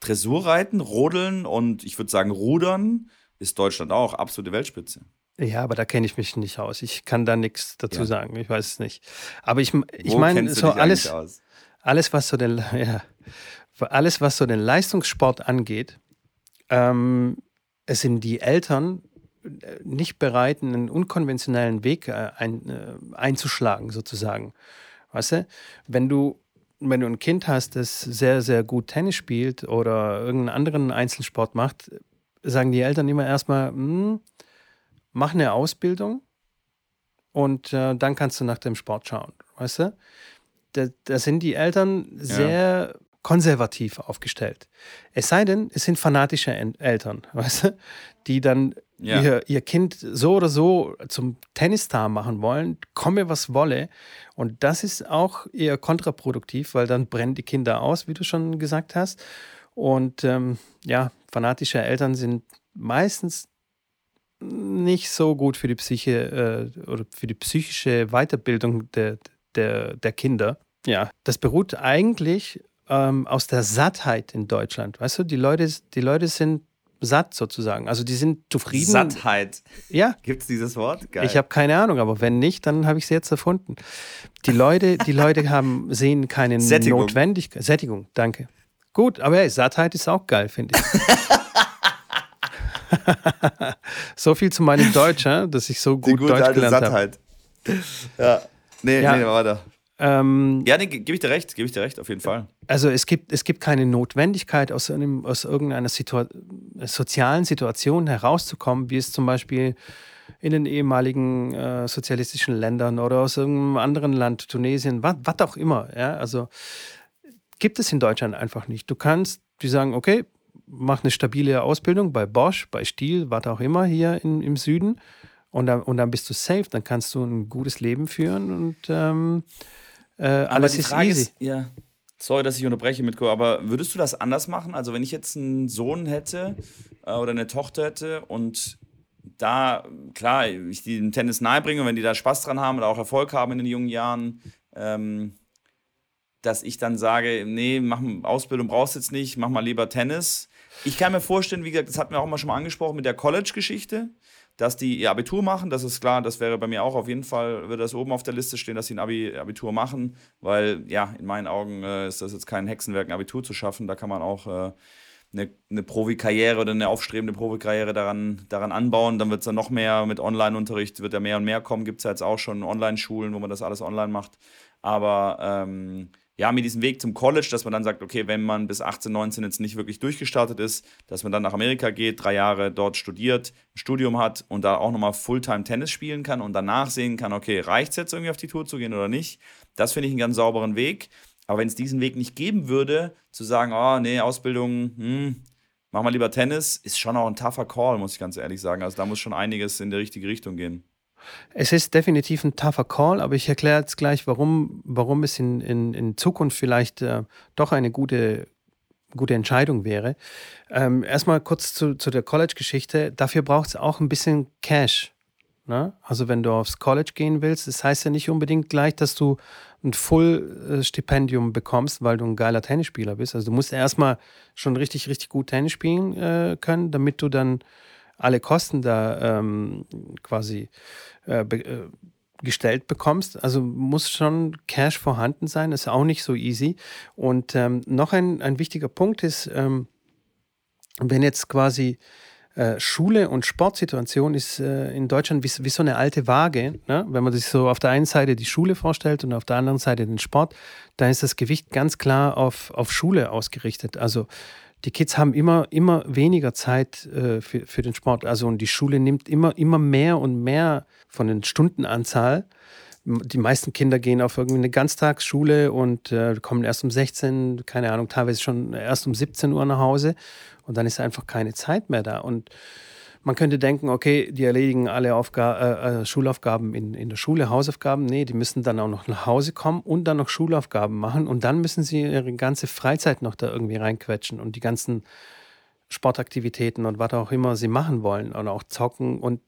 Dressurreiten, Rodeln und ich würde sagen Rudern ist Deutschland auch absolute Weltspitze. Ja, aber da kenne ich mich nicht aus. Ich kann da nichts dazu Ja. sagen. Ich weiß es nicht. Aber ich, ich Wo meine, so alles, alles, was so den, ja, alles, was so den Leistungssport angeht, ähm, es sind die Eltern äh, nicht bereit, einen unkonventionellen Weg äh, ein, äh, einzuschlagen, sozusagen. Weißt du, wenn du, wenn du ein Kind hast, das sehr, sehr gut Tennis spielt oder irgendeinen anderen Einzelsport macht, sagen die Eltern immer erstmal, "Hm, mach eine Ausbildung und äh, dann kannst du nach dem Sport schauen. Weißt du? Da, da sind die Eltern sehr konservativ aufgestellt. Es sei denn, es sind fanatische Eltern, weißt du, die dann Ja. ihr, ihr Kind so oder so zum Tennisstar machen wollen, komme was wolle. Und das ist auch eher kontraproduktiv, weil dann brennen die Kinder aus, wie du schon gesagt hast. Und ähm, ja, fanatische Eltern sind meistens nicht so gut für die Psyche äh, oder für die psychische Weiterbildung der, der, der Kinder. Ja, das beruht eigentlich ähm, aus der Sattheit in Deutschland. Weißt du, die Leute, die Leute sind satt sozusagen. Also die sind zufrieden. Sattheit. Ja, Gibt es dieses Wort? Geil. ich habe keine Ahnung, aber wenn nicht, dann habe ich es jetzt erfunden. Die Leute, die Leute haben, sehen keine Sättigung. Notwendigkeit. Sättigung, danke. Gut, aber hey, Sattheit ist auch geil, finde ich. so viel zu meinem Deutsch, dass ich so gut gute Deutsch gelernt habe. Ja. Nee, Ja. nee, weiter. Ähm, Ja, nee, ge- gebe ich dir recht, gebe ich dir recht, auf jeden Fall. Also es gibt, es gibt keine Notwendigkeit, aus, einem, aus irgendeiner Situa sozialen Situation herauszukommen, wie es zum Beispiel in den ehemaligen äh, sozialistischen Ländern oder aus irgendeinem anderen Land, Tunesien, was auch immer. Ja? Also gibt es in Deutschland einfach nicht. Du kannst, die sagen, okay, mach eine stabile Ausbildung bei Bosch, bei Stiel, was auch immer hier in, im Süden und dann, und dann bist du safe, dann kannst du ein gutes Leben führen und ähm, äh, alles ist Frage easy. Ist, ja, sorry, dass ich unterbreche mit, aber würdest du das anders machen? Also wenn ich jetzt einen Sohn hätte äh, oder eine Tochter hätte und da, klar, ich die den Tennis nahebringe und wenn die da Spaß dran haben oder auch Erfolg haben in den jungen Jahren, ähm, dass ich dann sage, nee, mach Ausbildung brauchst du jetzt nicht, mach mal lieber Tennis. Ich kann mir vorstellen, wie gesagt, das hatten wir auch mal schon mal angesprochen mit der College-Geschichte, dass die ihr Abitur machen. Das ist klar, das wäre bei mir auch auf jeden Fall, würde das oben auf der Liste stehen, dass sie ein Abi, Abitur machen, weil ja, in meinen Augen äh, ist das jetzt kein Hexenwerk, ein Abitur zu schaffen. Da kann man auch äh, eine, eine Profikarriere oder eine aufstrebende Profikarriere daran, daran anbauen. Dann wird es dann noch mehr mit Online-Unterricht, wird ja mehr und mehr kommen. Gibt es ja jetzt auch schon Online-Schulen, wo man das alles online macht. Aber ähm, ja, mit diesem Weg zum College, dass man dann sagt, okay, wenn man bis 18, 19 jetzt nicht wirklich durchgestartet ist, dass man dann nach Amerika geht, drei Jahre dort studiert, ein Studium hat und da auch nochmal Fulltime Tennis spielen kann und danach sehen kann, okay, reicht es jetzt irgendwie auf die Tour zu gehen oder nicht? Das finde ich einen ganz sauberen Weg. Aber wenn es diesen Weg nicht geben würde, zu sagen, oh, nee, Ausbildung, hm, mach mal lieber Tennis, ist schon auch ein tougher Call, muss ich ganz ehrlich sagen. Also da muss schon einiges in die richtige Richtung gehen. Es ist definitiv ein tougher Call, aber ich erkläre jetzt gleich, warum, warum es in, in, in Zukunft vielleicht äh, doch eine gute, gute Entscheidung wäre. Ähm, erstmal kurz zu, zu der College-Geschichte. Dafür braucht es auch ein bisschen Cash. Ne? Also wenn du aufs College gehen willst, das heißt ja nicht unbedingt gleich, dass du ein Full-Stipendium bekommst, weil du ein geiler Tennisspieler bist. Also du musst erstmal schon richtig, richtig gut Tennis spielen äh, können, damit du dann alle Kosten da ähm, quasi äh, be äh, gestellt bekommst. Also muss schon Cash vorhanden sein, ist auch nicht so easy. Und ähm, noch ein, ein wichtiger Punkt ist, ähm, wenn jetzt quasi äh, Schule und Sportsituation ist äh, in Deutschland wie, wie, so eine alte Waage. Ne? Wenn man sich so auf der einen Seite die Schule vorstellt und auf der anderen Seite den Sport, dann ist das Gewicht ganz klar auf, auf Schule ausgerichtet. Also die Kids haben immer, immer weniger Zeit äh, für, für den Sport. Also und die Schule nimmt immer, immer mehr und mehr von den Stundenanzahl. Die meisten Kinder gehen auf irgendwie eine Ganztagsschule und äh, kommen erst um 16, keine Ahnung, teilweise schon erst um 17 Uhr nach Hause. Und dann ist einfach keine Zeit mehr da. Und man könnte denken, okay, die erledigen alle Aufga äh, äh, Schulaufgaben in, in der Schule, Hausaufgaben. Nee, die müssen dann auch noch nach Hause kommen und dann noch Schulaufgaben machen. Und dann müssen sie ihre ganze Freizeit noch da irgendwie reinquetschen und die ganzen Sportaktivitäten und was auch immer sie machen wollen und auch zocken. Und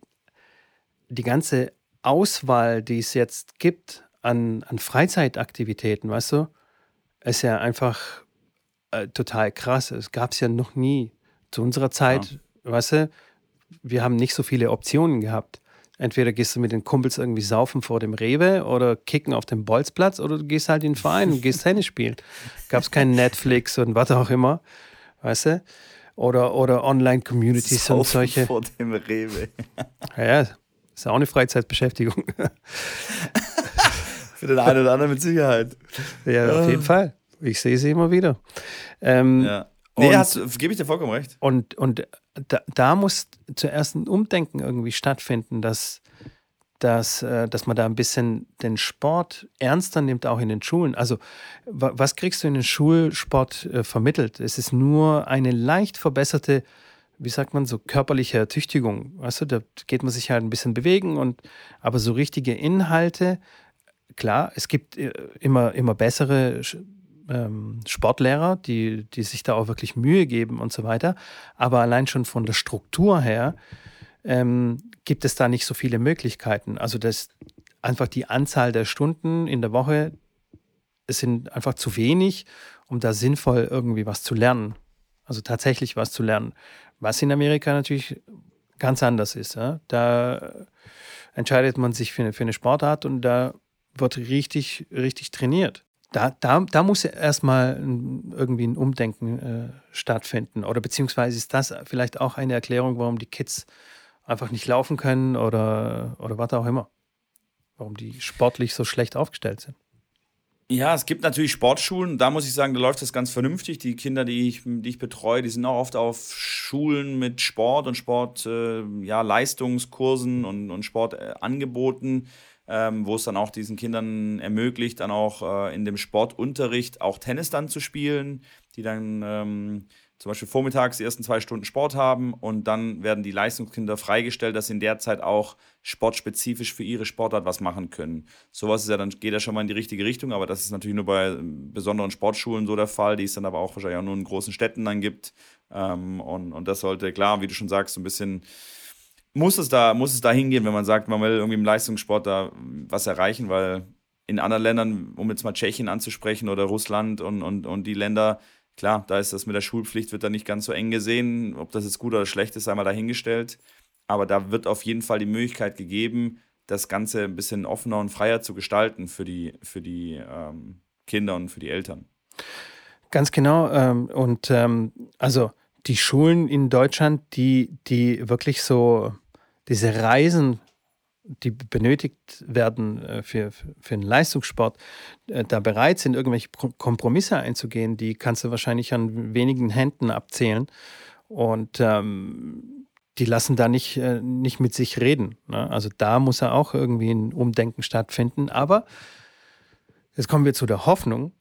die ganze Auswahl, die es jetzt gibt an, an Freizeitaktivitäten, weißt du, ist ja einfach äh, total krass. Es gab es ja noch nie. Zu unserer Zeit, ja. weißt du, wir haben nicht so viele Optionen gehabt. Entweder gehst du mit den Kumpels irgendwie saufen vor dem Rewe oder kicken auf dem Bolzplatz oder du gehst halt in den Verein und gehst Tennis spielen. Gab es kein Netflix und was auch immer, weißt du? Oder, oder Online-Communities und solche. vor dem Rewe. ja, ist auch eine Freizeitbeschäftigung. Für den einen oder anderen mit Sicherheit. Ja, auf jeden Fall. Ich sehe sie immer wieder. Ähm, ja. Nee, gebe ich dir vollkommen recht. Und, und da, da, muss zuerst ein Umdenken irgendwie stattfinden, dass, dass, äh, dass man da ein bisschen den Sport ernster nimmt, auch in den Schulen. Also, was kriegst du in den Schulsport äh, vermittelt? Es ist nur eine leicht verbesserte, wie sagt man, so körperliche Ertüchtigung. Weißt du, da geht man sich halt ein bisschen bewegen und aber so richtige Inhalte, klar, es gibt äh, immer, immer bessere ähm, Sportlehrer, die, die sich da auch wirklich Mühe geben und so weiter. Aber allein schon von der Struktur her ähm, gibt es da nicht so viele Möglichkeiten. Also das einfach die Anzahl der Stunden in der Woche es sind einfach zu wenig, um da sinnvoll irgendwie was zu lernen. Also tatsächlich was zu lernen. Was in Amerika natürlich ganz anders ist. Ja? Da entscheidet man sich für eine, für eine Sportart und da wird richtig, richtig trainiert da, da, da muss erstmal irgendwie ein Umdenken äh, stattfinden. Oder beziehungsweise ist das vielleicht auch eine Erklärung, warum die Kids einfach nicht laufen können oder, oder was auch immer. Warum die sportlich so schlecht aufgestellt sind. Ja, es gibt natürlich Sportschulen, da muss ich sagen, da läuft das ganz vernünftig. Die Kinder, die ich, die ich betreue, die sind auch oft auf Schulen mit Sport und Sport, äh, ja, und, und Sportangeboten. Äh, ähm, wo es dann auch diesen Kindern ermöglicht, dann auch äh, in dem Sportunterricht auch Tennis dann zu spielen, die dann ähm, zum Beispiel vormittags die ersten zwei Stunden Sport haben und dann werden die Leistungskinder freigestellt, dass sie in der Zeit auch sportspezifisch für ihre Sportart was machen können. Sowas ist ja dann, geht ja schon mal in die richtige Richtung, aber das ist natürlich nur bei besonderen Sportschulen so der Fall, die es dann aber auch wahrscheinlich auch nur in großen Städten dann gibt. Ähm, und, und das sollte klar, wie du schon sagst, so ein bisschen muss es da, muss es da hingehen, wenn man sagt, man will irgendwie im Leistungssport da was erreichen, weil in anderen Ländern, um jetzt mal Tschechien anzusprechen oder Russland und, und, und die Länder, klar, da ist das mit der Schulpflicht, wird da nicht ganz so eng gesehen. Ob das jetzt gut oder schlecht ist, einmal dahingestellt. Aber da wird auf jeden Fall die Möglichkeit gegeben, das Ganze ein bisschen offener und freier zu gestalten für die, für die ähm, Kinder und für die Eltern. Ganz genau. Ähm, und ähm, also die Schulen in Deutschland, die, die wirklich so diese Reisen, die benötigt werden äh, für, für den Leistungssport, äh, da bereit sind, irgendwelche Kompromisse einzugehen, die kannst du wahrscheinlich an wenigen Händen abzählen. Und ähm, die lassen da nicht, äh, nicht mit sich reden. Ne? Also da muss ja auch irgendwie ein Umdenken stattfinden. Aber jetzt kommen wir zu der Hoffnung.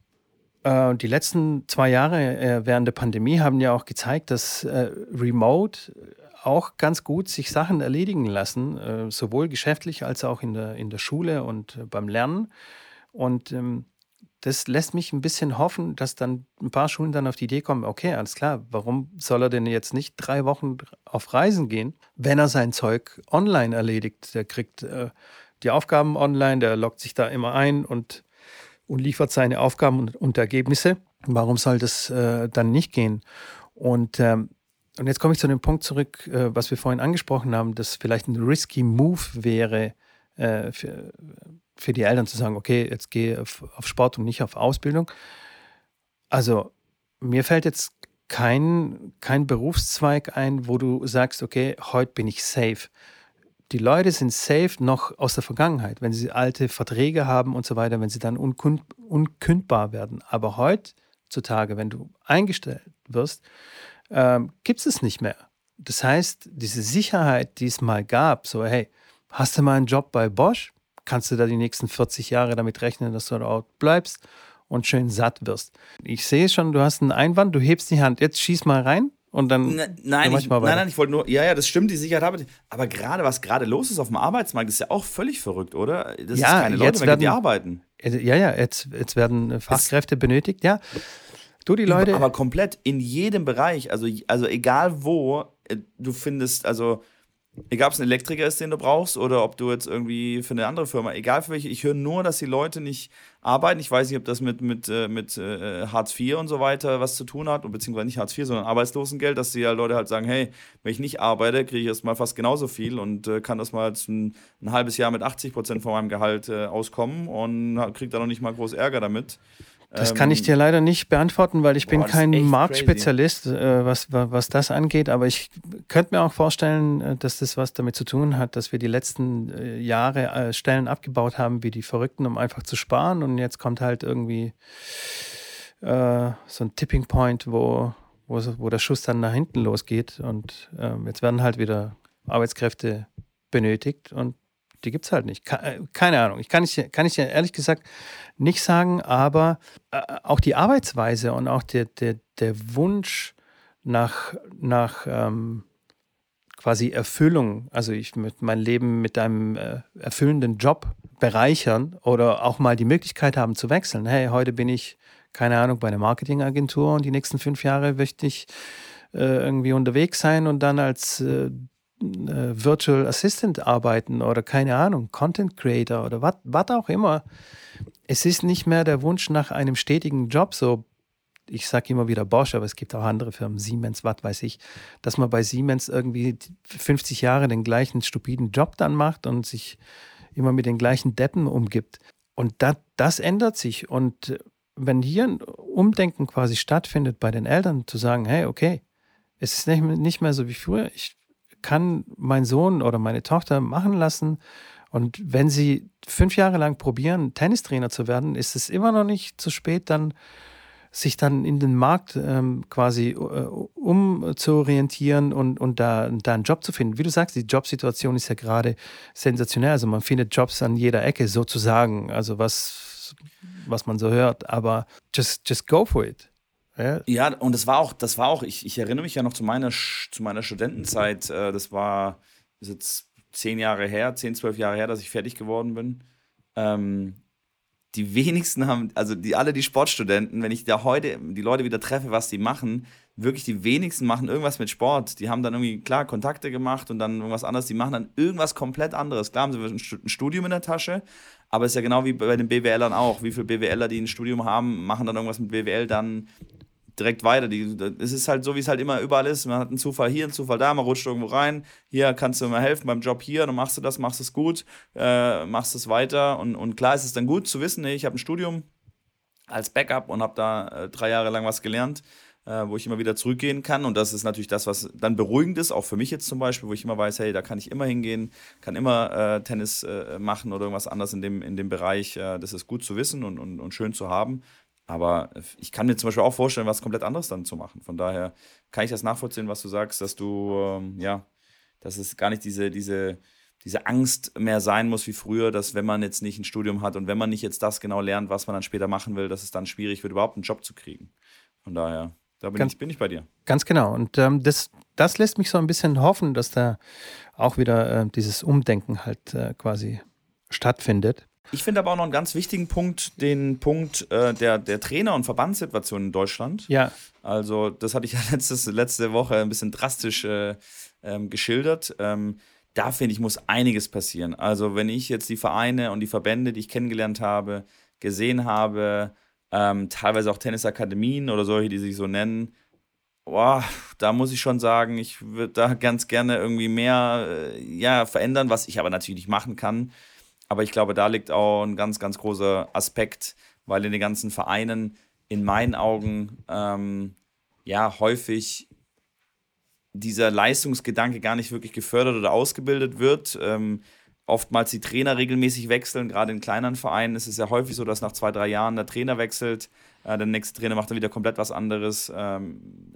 Äh, die letzten zwei Jahre äh, während der Pandemie haben ja auch gezeigt, dass äh, Remote auch ganz gut sich Sachen erledigen lassen, sowohl geschäftlich als auch in der, in der Schule und beim Lernen. Und ähm, das lässt mich ein bisschen hoffen, dass dann ein paar Schulen dann auf die Idee kommen, okay, alles klar, warum soll er denn jetzt nicht drei Wochen auf Reisen gehen, wenn er sein Zeug online erledigt? Der kriegt äh, die Aufgaben online, der loggt sich da immer ein und und liefert seine Aufgaben und, und Ergebnisse. Warum soll das äh, dann nicht gehen? Und, ähm, und jetzt komme ich zu dem Punkt zurück, äh, was wir vorhin angesprochen haben, dass vielleicht ein risky Move wäre äh, für, für die Eltern zu sagen, okay, jetzt gehe auf, Sport und nicht auf Ausbildung. Also mir fällt jetzt kein, kein Berufszweig ein, wo du sagst, okay, heute bin ich safe. Die Leute sind safe noch aus der Vergangenheit, wenn sie alte Verträge haben und so weiter, wenn sie dann unkünd, unkündbar werden. Aber heutzutage, wenn du eingestellt wirst, ähm, gibt es es nicht mehr. Das heißt, diese Sicherheit, die es mal gab, so, hey, hast du mal einen Job bei Bosch? Kannst du da die nächsten 40 Jahre damit rechnen, dass du dort bleibst? und schön satt wirst. Ich sehe schon, du hast einen Einwand, du hebst die Hand, jetzt schieß mal rein und dann. Ne, nein, ich, nein, nein, ich wollte nur, ja, ja, das stimmt, die Sicherheit habe ich. Aber gerade, was gerade los ist auf dem Arbeitsmarkt, ist ja auch völlig verrückt, oder? Das ja, ist keine Leute mehr, werden, die arbeiten. Ja, ja, jetzt, jetzt werden Fachkräfte es, benötigt, ja. Du, die Leute. Aber komplett in jedem Bereich, also, also egal wo, äh, du findest, also egal ob es ein Elektriker ist, den du brauchst, oder ob du jetzt irgendwie für eine andere Firma, egal für welche, ich höre nur, dass die Leute nicht arbeiten. Ich weiß nicht, ob das mit, mit, äh, mit äh, Hartz IV und so weiter was zu tun hat, beziehungsweise nicht Hartz IV, sondern Arbeitslosengeld, dass die Leute halt sagen, hey, wenn ich nicht arbeite, kriege ich erst mal fast genauso viel und äh, kann das mal jetzt ein, ein, halbes Jahr mit 80 Prozent von meinem Gehalt äh, auskommen und kriege da noch nicht mal groß Ärger damit. Das kann ich ähm, dir leider nicht beantworten, weil ich boah, bin kein Marktspezialist, äh, was, was das angeht. Aber ich könnte mir auch vorstellen, äh, dass das was damit zu tun hat, dass wir die letzten äh, Jahre äh, Stellen abgebaut haben wie die Verrückten, um einfach zu sparen. Und jetzt kommt halt irgendwie äh, so ein Tipping Point, wo, wo, wo der Schuss dann nach hinten losgeht. Und ähm, jetzt werden halt wieder Arbeitskräfte benötigt. Und die gibt es halt nicht. Äh, keine Ahnung. Ich kann ich, kann ich dir ehrlich gesagt nicht sagen, aber äh, auch die Arbeitsweise und auch der, der, der Wunsch nach, nach ähm, quasi Erfüllung, also ich mit mein Leben mit einem äh, erfüllenden Job bereichern oder auch mal die Möglichkeit haben zu wechseln. Hey, heute bin ich, keine Ahnung, bei einer Marketingagentur und die nächsten fünf Jahre möchte ich äh, irgendwie unterwegs sein und dann als Virtual Assistant arbeiten oder keine Ahnung, Content Creator oder was auch immer. Es ist nicht mehr der Wunsch nach einem stetigen Job, so ich sage immer wieder Bosch, aber es gibt auch andere Firmen, Siemens, was weiß ich, dass man bei Siemens irgendwie 50 Jahre den gleichen stupiden Job dann macht und sich immer mit den gleichen Deppen umgibt. Und das, das ändert sich. Und wenn hier ein Umdenken quasi stattfindet bei den Eltern, zu sagen, hey, okay, es ist nicht mehr so wie früher, ich kann mein Sohn oder meine Tochter machen lassen. Und wenn sie fünf Jahre lang probieren, Tennistrainer zu werden, ist es immer noch nicht zu spät, dann sich dann in den Markt ähm, quasi äh, umzuorientieren und, und da, da einen Job zu finden. Wie du sagst, die Jobsituation ist ja gerade sensationell. Also man findet Jobs an jeder Ecke sozusagen, also was, was man so hört. Aber just, just go for it. Ja, und das war auch, das war auch, ich, ich erinnere mich ja noch zu meiner, zu meiner Studentenzeit, äh, das war ist jetzt zehn Jahre her, zehn, zwölf Jahre her, dass ich fertig geworden bin. Ähm, die wenigsten haben, also die, alle die Sportstudenten, wenn ich da heute die Leute wieder treffe, was die machen, wirklich die wenigsten machen irgendwas mit Sport. Die haben dann irgendwie, klar, Kontakte gemacht und dann irgendwas anderes. Die machen dann irgendwas komplett anderes. Klar haben sie ein Studium in der Tasche, aber es ist ja genau wie bei den BWLern auch. Wie viele BWLer, die ein Studium haben, machen dann irgendwas mit BWL, dann direkt weiter. Die, es ist halt so, wie es halt immer überall ist. Man hat einen Zufall hier, einen Zufall da, man rutscht irgendwo rein. Hier kannst du mir helfen beim Job hier, dann machst du das, machst es gut, äh, machst es weiter. Und, und klar ist es dann gut zu wissen, nee, ich habe ein Studium als Backup und habe da äh, drei Jahre lang was gelernt, äh, wo ich immer wieder zurückgehen kann. Und das ist natürlich das, was dann beruhigend ist, auch für mich jetzt zum Beispiel, wo ich immer weiß, hey, da kann ich immer hingehen, kann immer äh, Tennis äh, machen oder irgendwas anderes in dem, in dem Bereich. Äh, das ist gut zu wissen und, und, und schön zu haben. Aber ich kann mir zum Beispiel auch vorstellen, was komplett anderes dann zu machen. Von daher kann ich das nachvollziehen, was du sagst, dass du, ähm, ja, dass es gar nicht diese, diese, diese Angst mehr sein muss wie früher, dass wenn man jetzt nicht ein Studium hat und wenn man nicht jetzt das genau lernt, was man dann später machen will, dass es dann schwierig wird, überhaupt einen Job zu kriegen. Von daher, da bin, ganz, ich, bin ich bei dir. Ganz genau. Und ähm, das, das lässt mich so ein bisschen hoffen, dass da auch wieder äh, dieses Umdenken halt äh, quasi stattfindet. Ich finde aber auch noch einen ganz wichtigen Punkt, den Punkt äh, der, der Trainer- und Verbandssituation in Deutschland. Ja. Also, das hatte ich ja letztes, letzte Woche ein bisschen drastisch äh, ähm, geschildert. Ähm, da finde ich, muss einiges passieren. Also, wenn ich jetzt die Vereine und die Verbände, die ich kennengelernt habe, gesehen habe, ähm, teilweise auch Tennisakademien oder solche, die sich so nennen, boah, da muss ich schon sagen, ich würde da ganz gerne irgendwie mehr äh, ja, verändern, was ich aber natürlich machen kann. Aber ich glaube, da liegt auch ein ganz, ganz großer Aspekt, weil in den ganzen Vereinen in meinen Augen ähm, ja häufig dieser Leistungsgedanke gar nicht wirklich gefördert oder ausgebildet wird. Ähm, oftmals die Trainer regelmäßig wechseln, gerade in kleineren Vereinen ist es ja häufig so, dass nach zwei, drei Jahren der Trainer wechselt, äh, der nächste Trainer macht dann wieder komplett was anderes, ähm,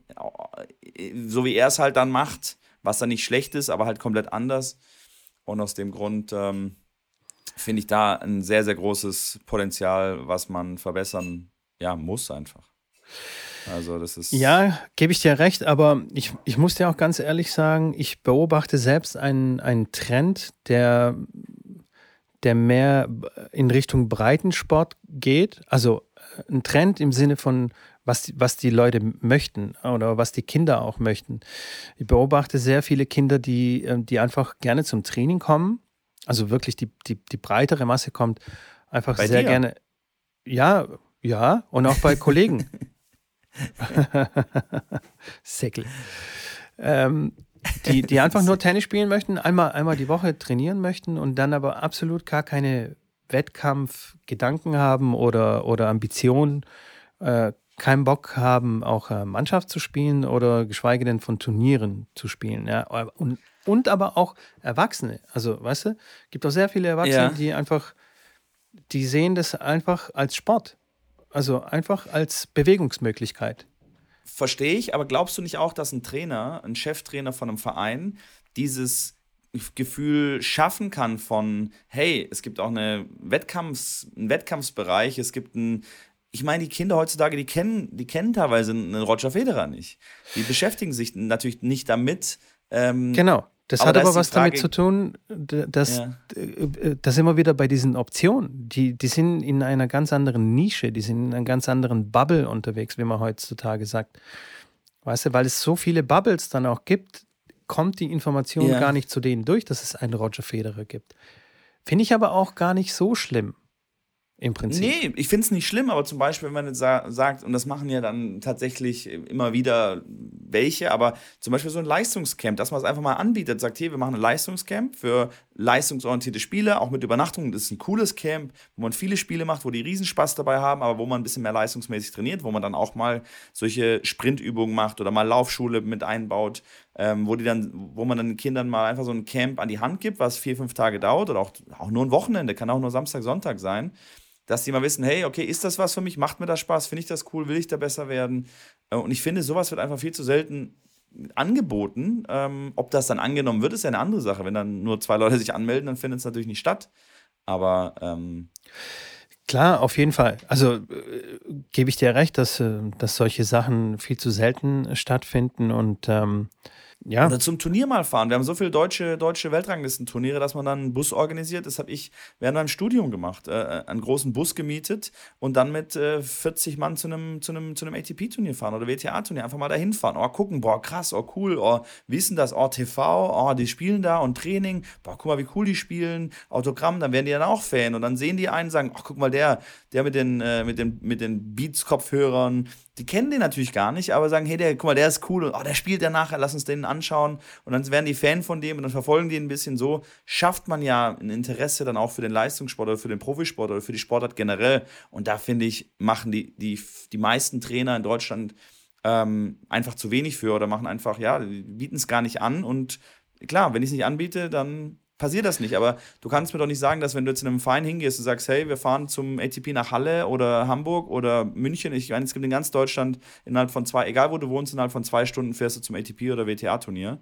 so wie er es halt dann macht, was dann nicht schlecht ist, aber halt komplett anders. Und aus dem Grund ähm, finde ich da ein sehr, sehr großes Potenzial, was man verbessern ja, muss einfach. Also das ist. Ja, gebe ich dir recht, aber ich, ich muss dir auch ganz ehrlich sagen, ich beobachte selbst einen, einen Trend, der, der mehr in Richtung Breitensport geht. Also äh, ein Trend im Sinne von, was die, was die Leute möchten oder was die Kinder auch möchten. Ich beobachte sehr viele Kinder, die, äh, die einfach gerne zum Training kommen. Also wirklich die, die, die breitere Masse kommt einfach Bei sehr dir? gerne. Ja, ja, und auch bei Kollegen. Säckel. Ähm, die, die einfach nur Tennis spielen möchten, einmal, einmal die Woche trainieren möchten und dann aber absolut gar keine Wettkampfgedanken haben oder, oder Ambitionen, äh, keinen Bock haben, auch äh, Mannschaft zu spielen oder geschweige denn von Turnieren zu spielen. Ja? Und, und aber auch Erwachsene. Also, weißt du, gibt auch sehr viele Erwachsene, ja. die einfach, die sehen das einfach als Sport. Also einfach als Bewegungsmöglichkeit. Verstehe ich, aber glaubst du nicht auch, dass ein Trainer, ein Cheftrainer von einem Verein, dieses Gefühl schaffen kann von, hey, es gibt auch eine Wettkampfs-, einen Wettkampfsbereich, es gibt ein, ich meine, die Kinder heutzutage, die kennen, die kennen teilweise einen Roger Federer nicht. Die beschäftigen sich natürlich nicht damit. Ähm, genau. Das aber hat aber was Frage, damit zu tun, dass, ja. Äh, dass immer wieder bei diesen Optionen, die, die sind in einer ganz anderen Nische, die sind in einer ganz anderen Bubble unterwegs, wie man heutzutage sagt. Weißt du, weil es so viele Bubbles dann auch gibt, kommt die Information ja. gar nicht zu denen durch, dass es einen Roger Federer gibt. Finde ich aber auch gar nicht so schlimm im Prinzip. Nee, ich finde es nicht schlimm, aber zum Beispiel, wenn man jetzt sagt, und das machen ja dann tatsächlich immer wieder welche, aber zum Beispiel so ein Leistungscamp, dass man es einfach mal anbietet, sagt, hier, wir machen ein Leistungscamp für leistungsorientierte Spiele, auch mit Übernachtung. Das ist ein cooles Camp, wo man viele Spiele macht, wo die Riesenspaß dabei haben, aber wo man ein bisschen mehr leistungsmäßig trainiert, wo man dann auch mal solche Sprintübungen macht oder mal Laufschule mit einbaut, ähm, wo die dann, wo man dann Kindern mal einfach so ein Camp an die Hand gibt, was vier, fünf Tage dauert oder auch, auch nur ein Wochenende, kann auch nur Samstag, Sonntag sein dass die mal wissen, hey, okay, ist das was für mich? Macht mir das Spaß? Finde ich das cool? Will ich da besser werden? Äh, und ich finde, sowas wird einfach viel zu selten angeboten. Ähm, ob das dann angenommen wird, ist ja eine andere Sache. Wenn dann nur zwei Leute sich anmelden, dann findet es natürlich nicht statt. Aber ähm, Klar, auf jeden Fall. Also äh, gebe ich dir recht, dass, äh, dass solche Sachen viel zu selten stattfinden und ähm, ja. Oder zum Turnier mal fahren. Wir haben so viele deutsche, deutsche Weltranglistenturniere, dass man dann einen Bus organisiert. Das habe ich während meinem Studium gemacht. Äh, äh einen großen Bus gemietet und dann mit äh, 40 Mann zu einem, zu zu ATP-Turnier fahren oder WTA-Turnier. Einfach mal dahin fahren. Oh, gucken, boah, krass, oh, cool, oh, wie ist denn das? Oh, TV, oh, die spielen da und Training. Boah, guck mal, wie cool die spielen. Autogramm, dann werden die dann auch Fan. Und dann sehen die einen sagen, ach, guck mal, der, der mit den, äh, mit den, mit den Beats-Kopfhörern, die kennen den natürlich gar nicht, aber sagen, hey, der, guck mal, der ist cool und oh, der spielt ja nachher, lass uns den anschauen. Und dann werden die Fan von dem und dann verfolgen die ein bisschen so. Schafft man ja ein Interesse dann auch für den Leistungssport oder für den Profisport oder für die Sportart generell. Und da finde ich, machen die, die, die meisten Trainer in Deutschland ähm, einfach zu wenig für oder machen einfach, ja, bieten es gar nicht an. Und klar, wenn ich es nicht anbiete, dann passiert das nicht. Aber du kannst mir doch nicht sagen, dass wenn du jetzt in einem Verein hingehst und sagst, hey, wir fahren zum ATP nach Halle oder Hamburg oder München, ich meine, es gibt in ganz Deutschland innerhalb von zwei, egal wo du wohnst, innerhalb von zwei Stunden fährst du zum ATP oder WTA-Turnier,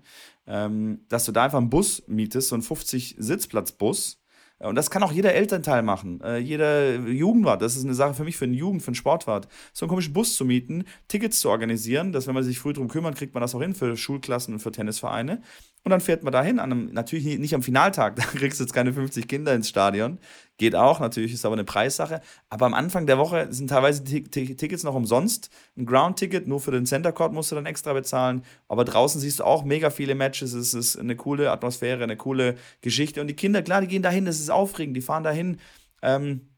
ähm, dass du da einfach einen Bus mietest, so einen 50-Sitzplatz-Bus und das kann auch jeder Elternteil machen, äh, jeder Jugendwart. Das ist eine Sache für mich, für einen Jugend, für einen Sportwart. So einen komischen Bus zu mieten, Tickets zu organisieren, dass wenn man sich früh drum kümmert, kriegt man das auch hin für Schulklassen und für Tennisvereine. Und dann fährt man dahin, an einem, natürlich nicht am Finaltag, da kriegst du jetzt keine 50 Kinder ins Stadion. Geht auch, natürlich ist aber eine Preissache. Aber am Anfang der Woche sind teilweise die Tickets noch umsonst. Ein Ground-Ticket, nur für den Center Court musst du dann extra bezahlen. Aber draußen siehst du auch mega viele Matches. Es ist eine coole Atmosphäre, eine coole Geschichte. Und die Kinder, klar, die gehen dahin, das ist aufregend, die fahren dahin. Ähm,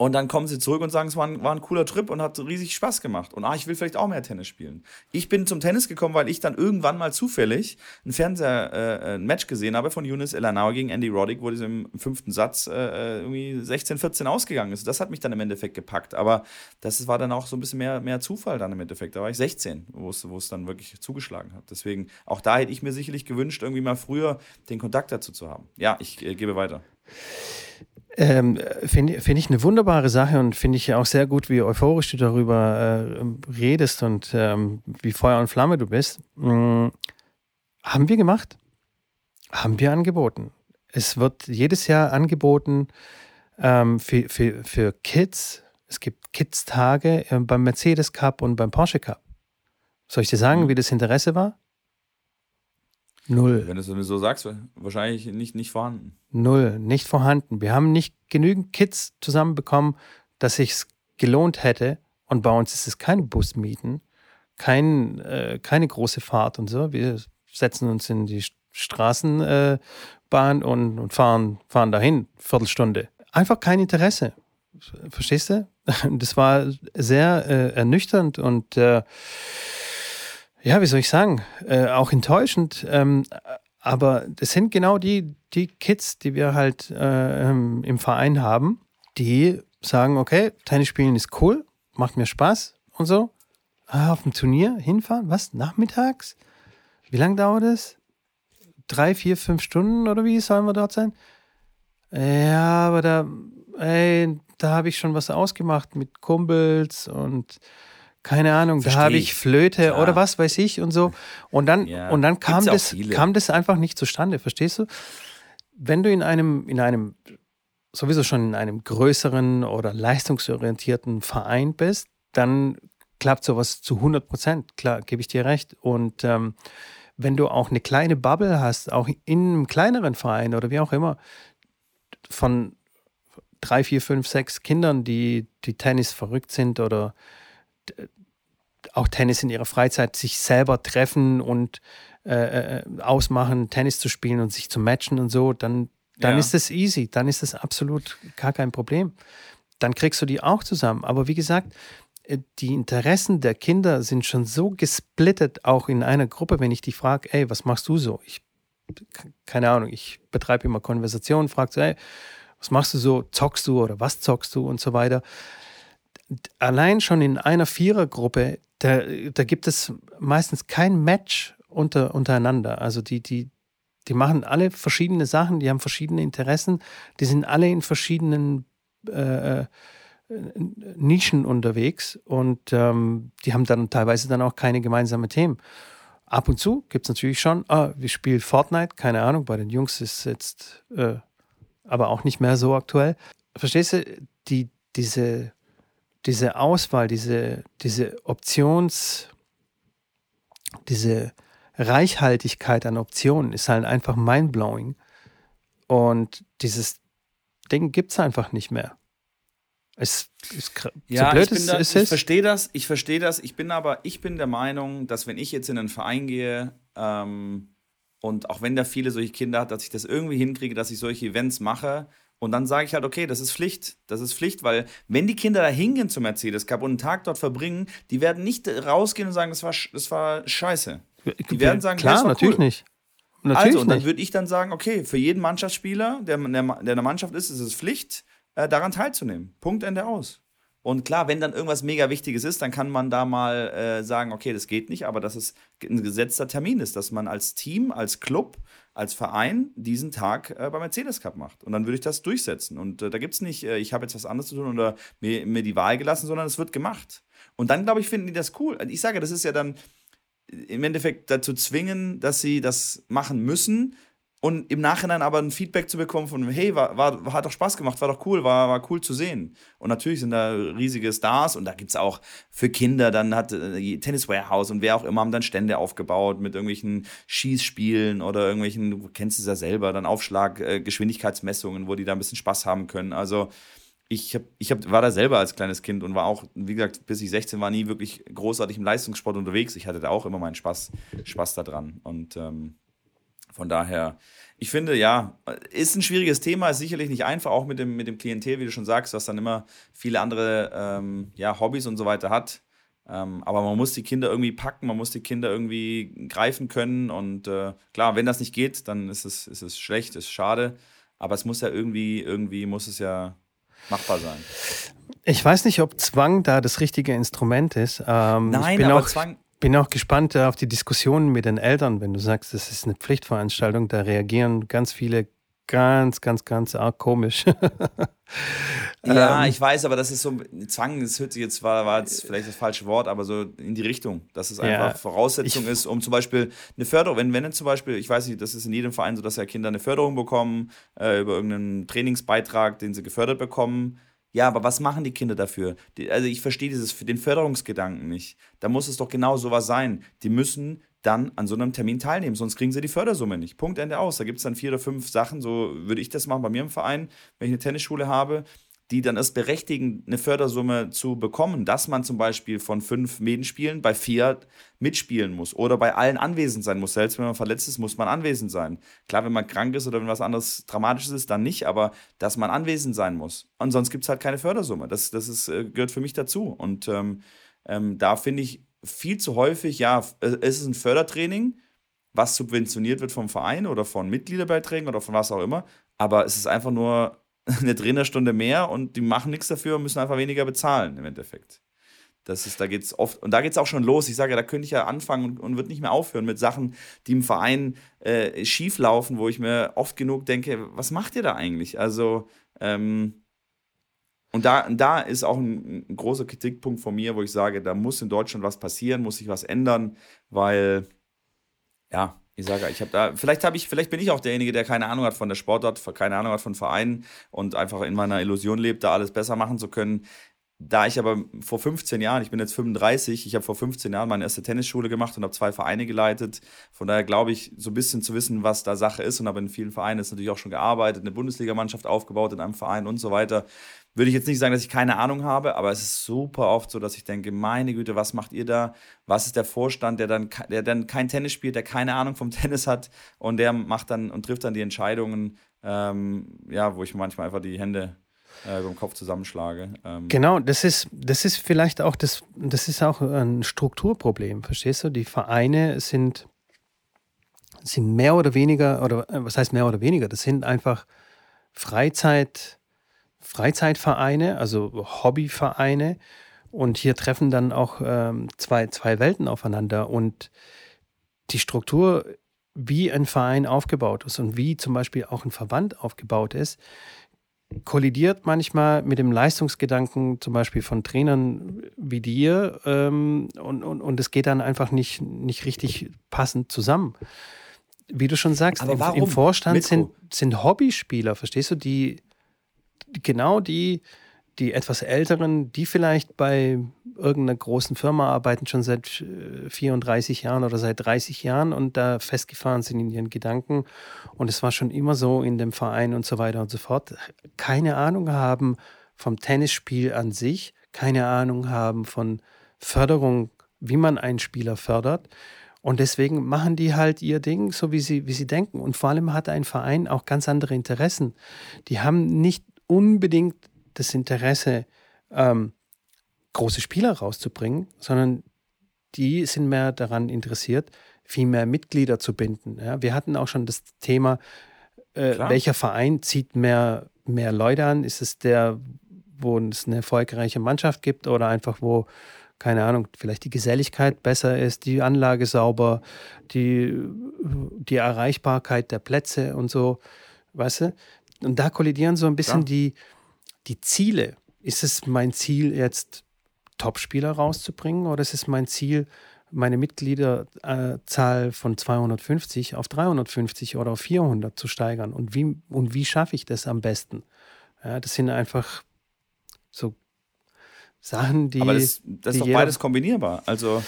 Und dann kommen sie zurück und sagen, es war ein, war ein cooler Trip und hat riesig Spaß gemacht. Und ah, ich will vielleicht auch mehr Tennis spielen. Ich bin zum Tennis gekommen, weil ich dann irgendwann mal zufällig ein Fernseher, äh, ein Match gesehen habe von Yunus Elanau gegen Andy Roddick, wo es im fünften Satz äh, äh irgendwie 16, 14 ausgegangen ist. Das hat mich dann im Endeffekt gepackt. Aber das war dann auch so ein bisschen mehr, mehr Zufall dann im Endeffekt. Da war ich 16, wo es, wo es dann wirklich zugeschlagen hat. Deswegen, auch da hätte ich mir sicherlich gewünscht, irgendwie mal früher den Kontakt dazu zu haben. Ja, ich äh, gebe weiter. Ähm, finde find ich eine wunderbare Sache und finde ich auch sehr gut, wie euphorisch du darüber äh, redest und ähm, wie Feuer und Flamme du bist. Mhm. Haben wir gemacht? Haben wir angeboten. Es wird jedes Jahr angeboten ähm, für, für, für Kids. Es gibt Kids-Tage äh, beim Mercedes Cup und beim Porsche Cup. Soll ich dir sagen, mhm. wie das Interesse war? Null. Wenn du es so sagst, wahrscheinlich nicht, nicht vorhanden. Null, nicht vorhanden. Wir haben nicht genügend Kids zusammenbekommen, dass sich gelohnt hätte. Und bei uns ist es kein Busmieten, kein, äh, keine große Fahrt und so. Wir setzen uns in die Straßenbahn äh, und, und fahren, fahren dahin, Viertelstunde. Einfach kein Interesse. Verstehst du? Das war sehr äh, ernüchternd und äh, ja, wie soll ich sagen, äh, auch enttäuschend. Ähm, aber das sind genau die, die Kids, die wir halt äh, ähm, im Verein haben, die sagen, okay, Tennis spielen ist cool, macht mir Spaß und so. Ah, auf dem Turnier hinfahren, was? Nachmittags? Wie lange dauert es? Drei, vier, fünf Stunden oder wie sollen wir dort sein? Ja, aber da, da habe ich schon was ausgemacht mit Kumpels und keine Ahnung, Versteh da habe ich Flöte Klar. oder was weiß ich und so. Und dann, ja. und dann kam, das, kam das einfach nicht zustande, verstehst du? Wenn du in einem, in einem, sowieso schon in einem größeren oder leistungsorientierten Verein bist, dann klappt sowas zu 100 Prozent. Klar, gebe ich dir recht. Und ähm, wenn du auch eine kleine Bubble hast, auch in einem kleineren Verein oder wie auch immer, von drei, vier, fünf, sechs Kindern, die, die Tennis verrückt sind oder auch Tennis in ihrer Freizeit sich selber treffen und äh, äh, ausmachen, Tennis zu spielen und sich zu matchen und so, dann, dann ja. ist das easy, dann ist das absolut gar kein Problem. Dann kriegst du die auch zusammen. Aber wie gesagt, äh, die Interessen der Kinder sind schon so gesplittet, auch in einer Gruppe, wenn ich die frage, ey, was machst du so? Ich, keine Ahnung, ich betreibe immer Konversationen, frage so, ey, was machst du so? Zockst du oder was zockst du und so weiter allein schon in einer Vierergruppe, da, da gibt es meistens kein Match unter, untereinander. Also die, die, die machen alle verschiedene Sachen, die haben verschiedene Interessen, die sind alle in verschiedenen äh, äh Nischen unterwegs und ähm, die haben dann teilweise dann auch keine gemeinsamen Themen. Ab und zu gibt es natürlich schon, ah, wir spielen Fortnite, keine Ahnung, bei den Jungs ist jetzt äh, aber auch nicht mehr so aktuell. Verstehst du, die, diese diese Auswahl, diese, diese Options, diese Reichhaltigkeit an Optionen ist halt einfach mindblowing. Und dieses Ding gibt es einfach nicht mehr. Es ist ja, so blöd ich, da, ich verstehe das, ich verstehe das. Ich bin aber, ich bin der Meinung, dass wenn ich jetzt in einen Verein gehe ähm, und auch wenn da viele solche Kinder hat, dass ich das irgendwie hinkriege, dass ich solche Events mache, und dann sage ich halt, okay, das ist Pflicht. Das ist Pflicht, weil wenn die Kinder da hingehen zum Mercedes Cup und einen Tag dort verbringen, die werden nicht rausgehen und sagen, das war, das war scheiße. Die werden sagen, klar, hey, natürlich cool. nicht. Natürlich also, und dann würde ich dann sagen, okay, für jeden Mannschaftsspieler, der, der, der in der Mannschaft ist, ist es Pflicht, äh, daran teilzunehmen. Punkt, Ende aus. Und klar, wenn dann irgendwas mega Wichtiges ist, dann kann man da mal äh, sagen, okay, das geht nicht, aber dass es ein gesetzter Termin ist, dass man als Team, als Club als Verein diesen Tag äh, beim Mercedes Cup macht. Und dann würde ich das durchsetzen. Und äh, da gibt es nicht, äh, ich habe jetzt was anderes zu tun oder mir, mir die Wahl gelassen, sondern es wird gemacht. Und dann, glaube ich, finden die das cool. Ich sage, das ist ja dann im Endeffekt dazu zwingen, dass sie das machen müssen, und im Nachhinein aber ein Feedback zu bekommen von, hey, war, war, hat doch Spaß gemacht, war doch cool, war, war cool zu sehen. Und natürlich sind da riesige Stars und da gibt es auch für Kinder, dann hat äh, Tennis Warehouse und wer auch immer haben dann Stände aufgebaut mit irgendwelchen Schießspielen oder irgendwelchen, du kennst es ja selber, dann Aufschlag, äh, Geschwindigkeitsmessungen, wo die da ein bisschen Spaß haben können. Also ich, hab, ich hab, war da selber als kleines Kind und war auch, wie gesagt, bis ich 16 war, nie wirklich großartig im Leistungssport unterwegs. Ich hatte da auch immer meinen Spaß, Spaß daran. Und ähm, Von daher, ich finde, ja, ist ein schwieriges Thema, ist sicherlich nicht einfach, auch mit dem, mit dem Klientel, wie du schon sagst, was dann immer viele andere ähm, ja, Hobbys und so weiter hat. Ähm, aber man muss die Kinder irgendwie packen, man muss die Kinder irgendwie greifen können. Und äh, klar, wenn das nicht geht, dann ist es, ist es schlecht, ist schade. Aber es muss ja irgendwie, irgendwie muss es ja machbar sein. Ich weiß nicht, ob Zwang da das richtige Instrument ist. Ähm, Nein, aber Zwang. Bin auch gespannt auf die Diskussionen mit den Eltern, wenn du sagst, das ist eine Pflichtveranstaltung. Da reagieren ganz viele ganz, ganz, ganz arg komisch. ja, ähm, ich weiß, aber das ist so, Zwang, das hört sich jetzt, war, war jetzt vielleicht das falsche Wort, aber so in die Richtung, dass es einfach ja, Voraussetzung ich, ist, um zum Beispiel eine Förderung, wenn, wenn zum Beispiel, ich weiß nicht, das ist in jedem Verein so, dass ja Kinder eine Förderung bekommen, äh, über irgendeinen Trainingsbeitrag, den sie gefördert bekommen, ja, aber was machen die Kinder dafür? Die, also ich verstehe dieses, den Förderungsgedanken nicht. Da muss es doch genau sowas sein. Die müssen dann an so einem Termin teilnehmen, sonst kriegen sie die Fördersumme nicht. Punkt, Ende aus. Da gibt es dann vier oder fünf Sachen, so würde ich das machen bei mir im Verein, wenn ich eine Tennisschule habe, die dann erst berechtigen, eine Fördersumme zu bekommen, dass man zum Beispiel von fünf Medenspielen bei vier mitspielen muss oder bei allen anwesend sein muss. Selbst wenn man verletzt ist, muss man anwesend sein. Klar, wenn man krank ist oder wenn was anderes Dramatisches ist, dann nicht, aber dass man anwesend sein muss. Und sonst gibt es halt keine Fördersumme. Das, das ist, äh, gehört für mich dazu. Und ähm, ähm, da finde ich viel zu häufig, ja, es ist ein Fördertraining, was subventioniert wird vom Verein oder von Mitgliederbeiträgen oder von was auch immer, aber es ist einfach nur eine Trainerstunde mehr und die machen nichts dafür und müssen einfach weniger bezahlen im Endeffekt. Das ist, da geht's oft, und da geht es auch schon los. Ich sage, da könnte ich ja anfangen und, und wird nicht mehr aufhören mit Sachen, die im Verein äh, schief laufen, wo ich mir oft genug denke, was macht ihr da eigentlich? Also, ähm, und da, da ist auch ein, ein, großer Kritikpunkt von mir, wo ich sage, da muss in Deutschland was passieren, muss sich was ändern, weil, ja, ich sage, ich habe da, vielleicht habe ich, vielleicht bin ich auch derjenige, der keine Ahnung hat von der Sportart, keine Ahnung hat von Vereinen und einfach in meiner Illusion lebt, da alles besser machen zu können. Da ich aber vor 15 Jahren, ich bin jetzt 35, ich habe vor 15 Jahren meine erste Tennisschule gemacht und habe zwei Vereine geleitet. Von daher glaube ich, so ein bisschen zu wissen, was da Sache ist und habe in vielen Vereinen jetzt natürlich auch schon gearbeitet, eine Bundesligamannschaft aufgebaut in einem Verein und so weiter würde ich jetzt nicht sagen, dass ich keine Ahnung habe, aber es ist super oft so, dass ich denke, meine Güte, was macht ihr da? Was ist der Vorstand, der dann, der dann kein Tennis spielt, der keine Ahnung vom Tennis hat und der macht dann und trifft dann die Entscheidungen, ähm, ja, wo ich manchmal einfach die Hände äh, über Kopf zusammenschlage. Ähm. Genau, das ist, das ist vielleicht auch das, das ist auch ein Strukturproblem, verstehst du? Die Vereine sind, sind mehr oder weniger, oder äh, was heißt mehr oder weniger? Das sind einfach Freizeit- Freizeitvereine, also Hobbyvereine. Und hier treffen dann auch ähm, zwei, zwei Welten aufeinander. Und die Struktur, wie ein Verein aufgebaut ist und wie zum Beispiel auch ein Verband aufgebaut ist, kollidiert manchmal mit dem Leistungsgedanken zum Beispiel von Trainern wie dir ähm, und, und, und es geht dann einfach nicht, nicht richtig passend zusammen. Wie du schon sagst, im, im, Vorstand sind, sind Hobbyspieler, verstehst du, die genau die, die etwas älteren, die vielleicht bei irgendeiner großen Firma arbeiten, schon seit 34 äh, Jahren oder seit 30 Jahren und da festgefahren sind in ihren Gedanken. Und es war schon immer so in dem Verein und so weiter und so fort. Keine Ahnung haben vom Tennisspiel an sich, keine Ahnung haben von Förderung, wie man einen Spieler fördert. Und deswegen machen die halt ihr Ding, so wie sie, wie sie denken. Und vor allem hat ein Verein auch ganz andere Interessen. Die haben nicht unbedingt das Interesse, ähm, große Spieler rauszubringen, sondern die sind mehr daran interessiert, viel mehr Mitglieder zu binden. Ja, wir hatten auch schon das Thema, äh, welcher Verein zieht mehr, mehr Leute an? Ist es der, wo es eine erfolgreiche Mannschaft gibt oder einfach wo, keine Ahnung, vielleicht die Geselligkeit besser ist, die Anlage sauber, die, die Erreichbarkeit der Plätze und so, weißt du? Und da kollidieren so ein bisschen ja. die, die Ziele. Ist es mein Ziel, jetzt Topspieler rauszubringen oder ist es mein Ziel, meine Mitgliederzahl von 250 auf 350 oder auf 400 zu steigern? Und wie, und wie schaffe ich das am besten? Ja, das sind einfach so Sachen, die. Aber das, das ist doch beides kombinierbar. Also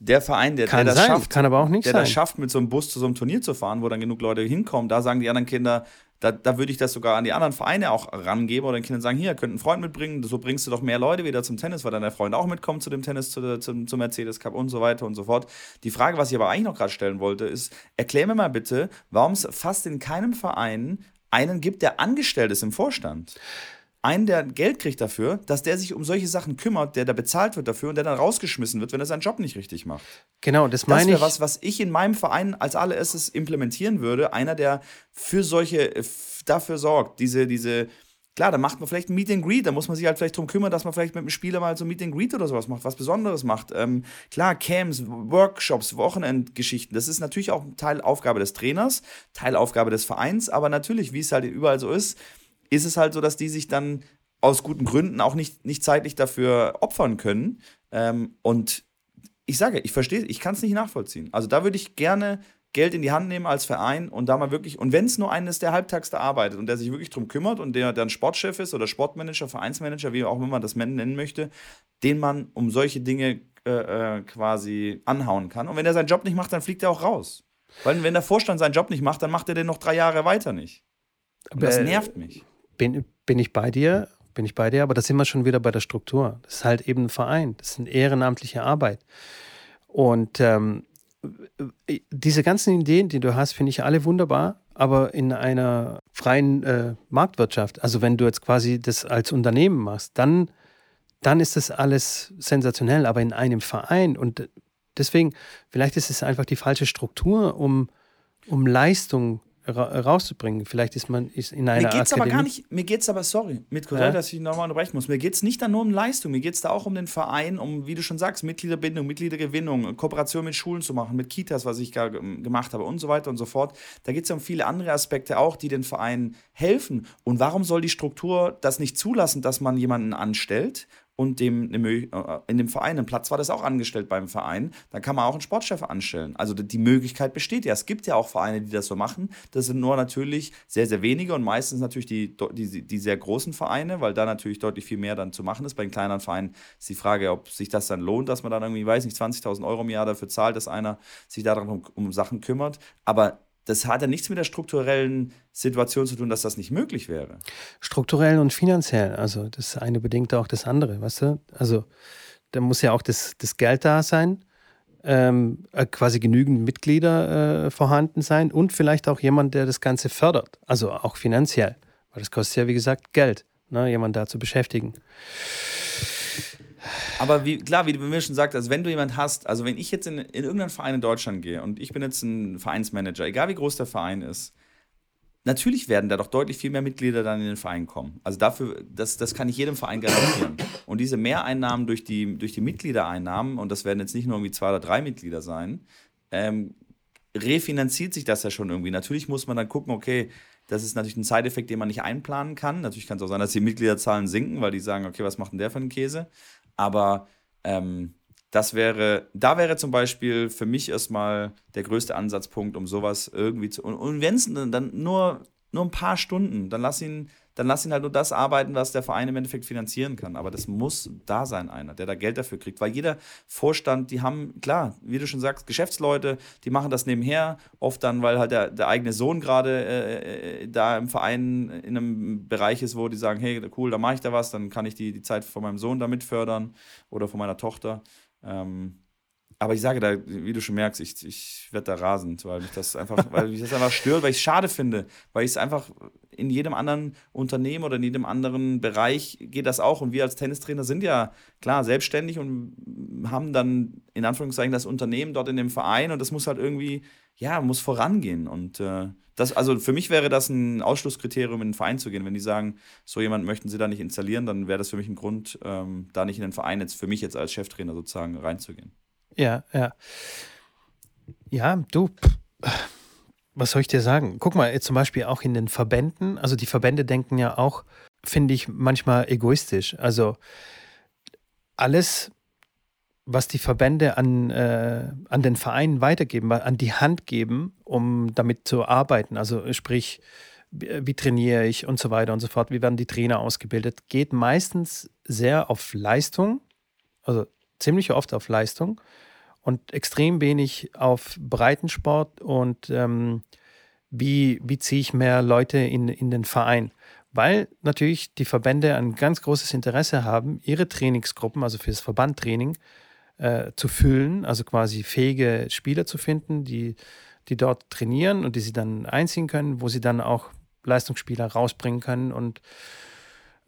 der Verein, der, der das sein, schafft, kann aber auch nicht der sein. das schafft, mit so einem Bus zu so einem Turnier zu fahren, wo dann genug Leute hinkommen, da sagen die anderen Kinder, da, da würde ich das sogar an die anderen Vereine auch rangeben oder den Kindern sagen, hier, könnt einen Freund mitbringen, so bringst du doch mehr Leute wieder zum Tennis, weil dann der Freund auch mitkommt zu dem Tennis, zu zum, zum Mercedes Cup und so weiter und so fort. Die Frage, was ich aber eigentlich noch gerade stellen wollte, ist, erklär mir mal bitte, warum es fast in keinem Verein einen gibt, der angestellt ist im Vorstand einen, der Geld kriegt dafür, dass der sich um solche Sachen kümmert, der da bezahlt wird dafür und der dann rausgeschmissen wird, wenn er seinen Job nicht richtig macht. Genau, das Das meine wäre ich. was, was ich in meinem Verein als allererstes implementieren würde. Einer, der für solche, äh, dafür sorgt, diese, diese, klar, da macht man vielleicht ein Meet and Greet, da muss man sich halt vielleicht drum kümmern, dass man vielleicht mit dem Spieler mal so ein Meet and Greet oder sowas macht, was Besonderes macht. Ähm, klar, Camps, Workshops, Wochenendgeschichten, das ist natürlich auch Teil Aufgabe des Trainers, Teil Aufgabe des Vereins, aber natürlich, wie es halt überall so ist, ist es halt so, dass die sich dann aus guten Gründen auch nicht, nicht zeitlich dafür opfern können. Ähm, und ich sage, ich verstehe, ich kann es nicht nachvollziehen. Also da würde ich gerne Geld in die Hand nehmen als Verein und da mal wirklich, und wenn es nur einen ist, der halbtags da arbeitet und der sich wirklich drum kümmert und der dann Sportchef ist oder Sportmanager, Vereinsmanager, wie auch immer man das nennen möchte, den man um solche Dinge äh, äh, quasi anhauen kann. Und wenn er seinen Job nicht macht, dann fliegt er auch raus. Weil wenn der Vorstand seinen Job nicht macht, dann macht er den noch drei Jahre weiter nicht. Und das Äh, nervt mich. Bin, bin ich bei dir, bin ich bei dir, aber da sind wir schon wieder bei der Struktur. Das ist halt eben ein Verein, das ist eine ehrenamtliche Arbeit. Und ähm, diese ganzen Ideen, die du hast, finde ich alle wunderbar, aber in einer freien äh, Marktwirtschaft, also wenn du jetzt quasi das als Unternehmen machst, dann, dann ist das alles sensationell, aber in einem Verein und deswegen, vielleicht ist es einfach die falsche Struktur, um, um Leistung ra rauszubringen. Vielleicht ist man ist in einer Mir geht's aber Akademie- gar nicht, mir geht's aber, sorry, mit Ja. ja. dass ich nochmal unterbrechen muss, mir geht's nicht da nur um Leistung, mir geht's da auch um den Verein, um, wie du schon sagst, Mitgliederbindung, Mitgliedergewinnung, Kooperation mit Schulen zu machen, mit Kitas, was ich gerade ähm, gemacht habe und so weiter und so fort. Da geht's ja um viele andere Aspekte auch, die den Verein helfen. Und warum soll die Struktur das nicht zulassen, dass man jemanden anstellt? Und dem äh, in dem Verein, ein Platz war das auch angestellt beim Verein, dann kann man auch einen Sportchef anstellen. Also die Möglichkeit besteht ja. Es gibt ja auch Vereine, die das so machen. Das sind nur natürlich sehr, sehr wenige und meistens natürlich die, die, die sehr großen Vereine, weil da natürlich deutlich viel mehr dann zu machen ist. Bei den kleineren Vereinen ist die Frage, ob sich das dann lohnt, dass man dann irgendwie, weiß nicht, 20.000 Euro im Jahr dafür zahlt, dass einer sich darum um, um Sachen kümmert. Aber das hat ja nichts mit der strukturellen Situation zu tun, dass das nicht möglich wäre. strukturell und finanziell. Also das eine bedingt auch das andere, weißt du? Also da muss ja auch das, das Geld da sein, ähm, äh, quasi genügend Mitglieder äh, vorhanden sein und vielleicht auch jemand, der das Ganze fördert. Also auch finanziell. Weil das kostet ja, wie gesagt, Geld, ne? jemand da zu beschäftigen. Aber wie, klar, wie du mir schon sagst, also wenn du jemand hast, also wenn ich jetzt in, in irgendeinen Verein in Deutschland gehe und ich bin jetzt ein Vereinsmanager, egal wie groß der Verein ist, natürlich werden da doch deutlich viel mehr Mitglieder dann in den Verein kommen. Also dafür, das, das kann ich jedem Verein garantieren. Und diese Mehreinnahmen durch die, durch die Mitgliedereinnahmen, und das werden jetzt nicht nur irgendwie zwei oder drei Mitglieder sein, ähm, refinanziert sich das ja schon irgendwie. Natürlich muss man dann gucken, okay, das ist natürlich ein Side-Effekt, den man nicht einplanen kann. Natürlich kann es auch sein, dass die Mitgliederzahlen sinken, weil die sagen, okay, was macht denn der für einen Käse? Aber ähm, das wäre, da wäre zum Beispiel für mich erstmal der größte Ansatzpunkt, um sowas irgendwie zu. Und, und wenn es dann nur, nur ein paar Stunden, dann lass ihn, dann lass ihn halt nur das arbeiten, was der Verein im Endeffekt finanzieren kann. Aber das muss da sein, einer, der da Geld dafür kriegt. Weil jeder Vorstand, die haben, klar, wie du schon sagst, Geschäftsleute, die machen das nebenher, oft dann, weil halt der, der eigene Sohn gerade äh, äh, da im Verein in einem Bereich ist, wo die sagen, hey, cool, da mache ich da was, dann kann ich die, die Zeit von meinem Sohn da mitfördern oder von meiner Tochter. Ähm, aber ich sage da, wie du schon merkst, ich, ich werde da rasend, weil mich das einfach, weil mich das einfach stört, weil ich es schade finde, weil ich es einfach in jedem anderen Unternehmen oder in jedem anderen Bereich geht das auch. Und wir als Tennistrainer sind ja klar selbstständig und haben dann in Anführungszeichen das Unternehmen dort in dem Verein und das muss halt irgendwie, ja, muss vorangehen. Und äh, das, also für mich wäre das ein Ausschlusskriterium, in den Verein zu gehen. Wenn die sagen, so jemand möchten sie da nicht installieren, dann wäre das für mich ein Grund, ähm, da nicht in den Verein jetzt für mich jetzt als Cheftrainer sozusagen reinzugehen. Ja, ja. Ja, du, was soll ich dir sagen? Guck mal, zum Beispiel auch in den Verbänden, also die Verbände denken ja auch, finde ich, manchmal egoistisch. Also alles, was die Verbände an, äh, an den Vereinen weitergeben, an die Hand geben, um damit zu arbeiten. Also sprich, wie trainiere ich und so weiter und so fort, wie werden die Trainer ausgebildet, geht meistens sehr auf Leistung, also ziemlich oft auf Leistung und extrem wenig auf Breitensport und ähm, wie, wie ziehe ich mehr Leute in, in den Verein. Weil natürlich die Verbände ein ganz großes Interesse haben, ihre Trainingsgruppen, also fürs Verbandtraining, äh, zu füllen, also quasi fähige Spieler zu finden, die, die dort trainieren und die sie dann einziehen können, wo sie dann auch Leistungsspieler rausbringen können und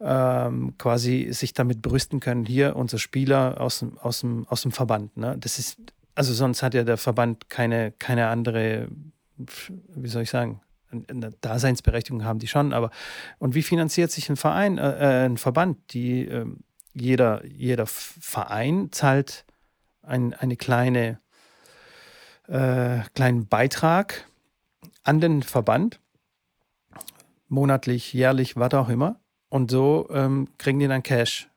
ähm, quasi sich damit brüsten können, hier unser Spieler aus dem, aus dem, aus dem Verband. Ne? Das ist, also sonst hat ja der Verband keine, keine andere, wie soll ich sagen, eine Daseinsberechtigung haben die schon, aber und wie finanziert sich ein Verein, äh, äh ein Verband? Die, äh, jeder, jeder Verein zahlt ein, eine kleine, äh, kleinen Beitrag an den Verband, monatlich, jährlich, was auch immer. Und so ähm, kriegen die dann Cash,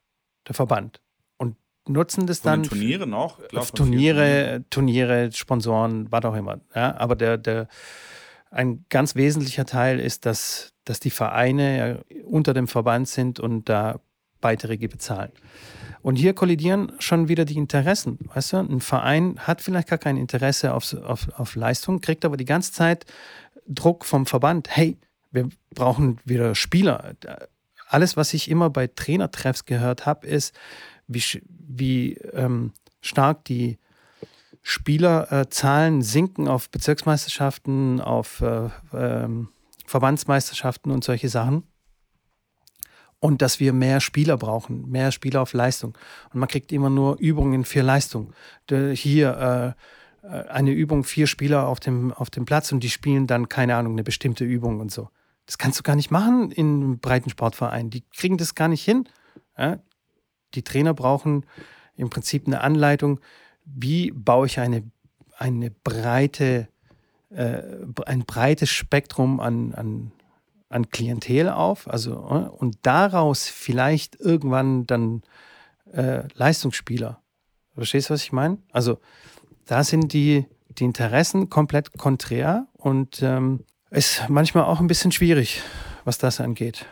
der Verband. Und nutzen das von dann. Turniere noch? Klar, Turniere, Turniere, Sponsoren, was auch immer. Ja, aber der, der, ein ganz wesentlicher Teil ist, dass, dass die Vereine unter dem Verband sind und da Beiträge bezahlen. Und hier kollidieren schon wieder die Interessen. Weißt du, ein Verein hat vielleicht gar kein Interesse auf, auf, auf Leistung, kriegt aber die ganze Zeit Druck vom Verband. Hey, wir brauchen wieder Spieler alles, was ich immer bei Trainertreffs gehört habe, ist, wie, wie ähm, stark die Spielerzahlen äh, sinken auf Bezirksmeisterschaften, auf äh, ähm, Verbandsmeisterschaften und solche Sachen. Und dass wir mehr Spieler brauchen, mehr Spieler auf Leistung. Und man kriegt immer nur Übungen für Leistung. Hier äh, äh, eine Übung, vier Spieler auf dem, auf dem Platz und die spielen dann, keine Ahnung, eine bestimmte Übung und so. Das kannst du gar nicht machen in einem Breitensportverein. Die kriegen das gar nicht hin. Ja? Die Trainer brauchen im Prinzip eine Anleitung, wie baue ich eine, eine breite, äh, ein breites Spektrum an, an, an Klientel auf. Also, äh, und daraus vielleicht irgendwann dann äh, Leistungsspieler. Verstehst du, was ich meine? Also, da sind die, die Interessen komplett konträr und ähm, ist manchmal auch ein bisschen schwierig, was das angeht.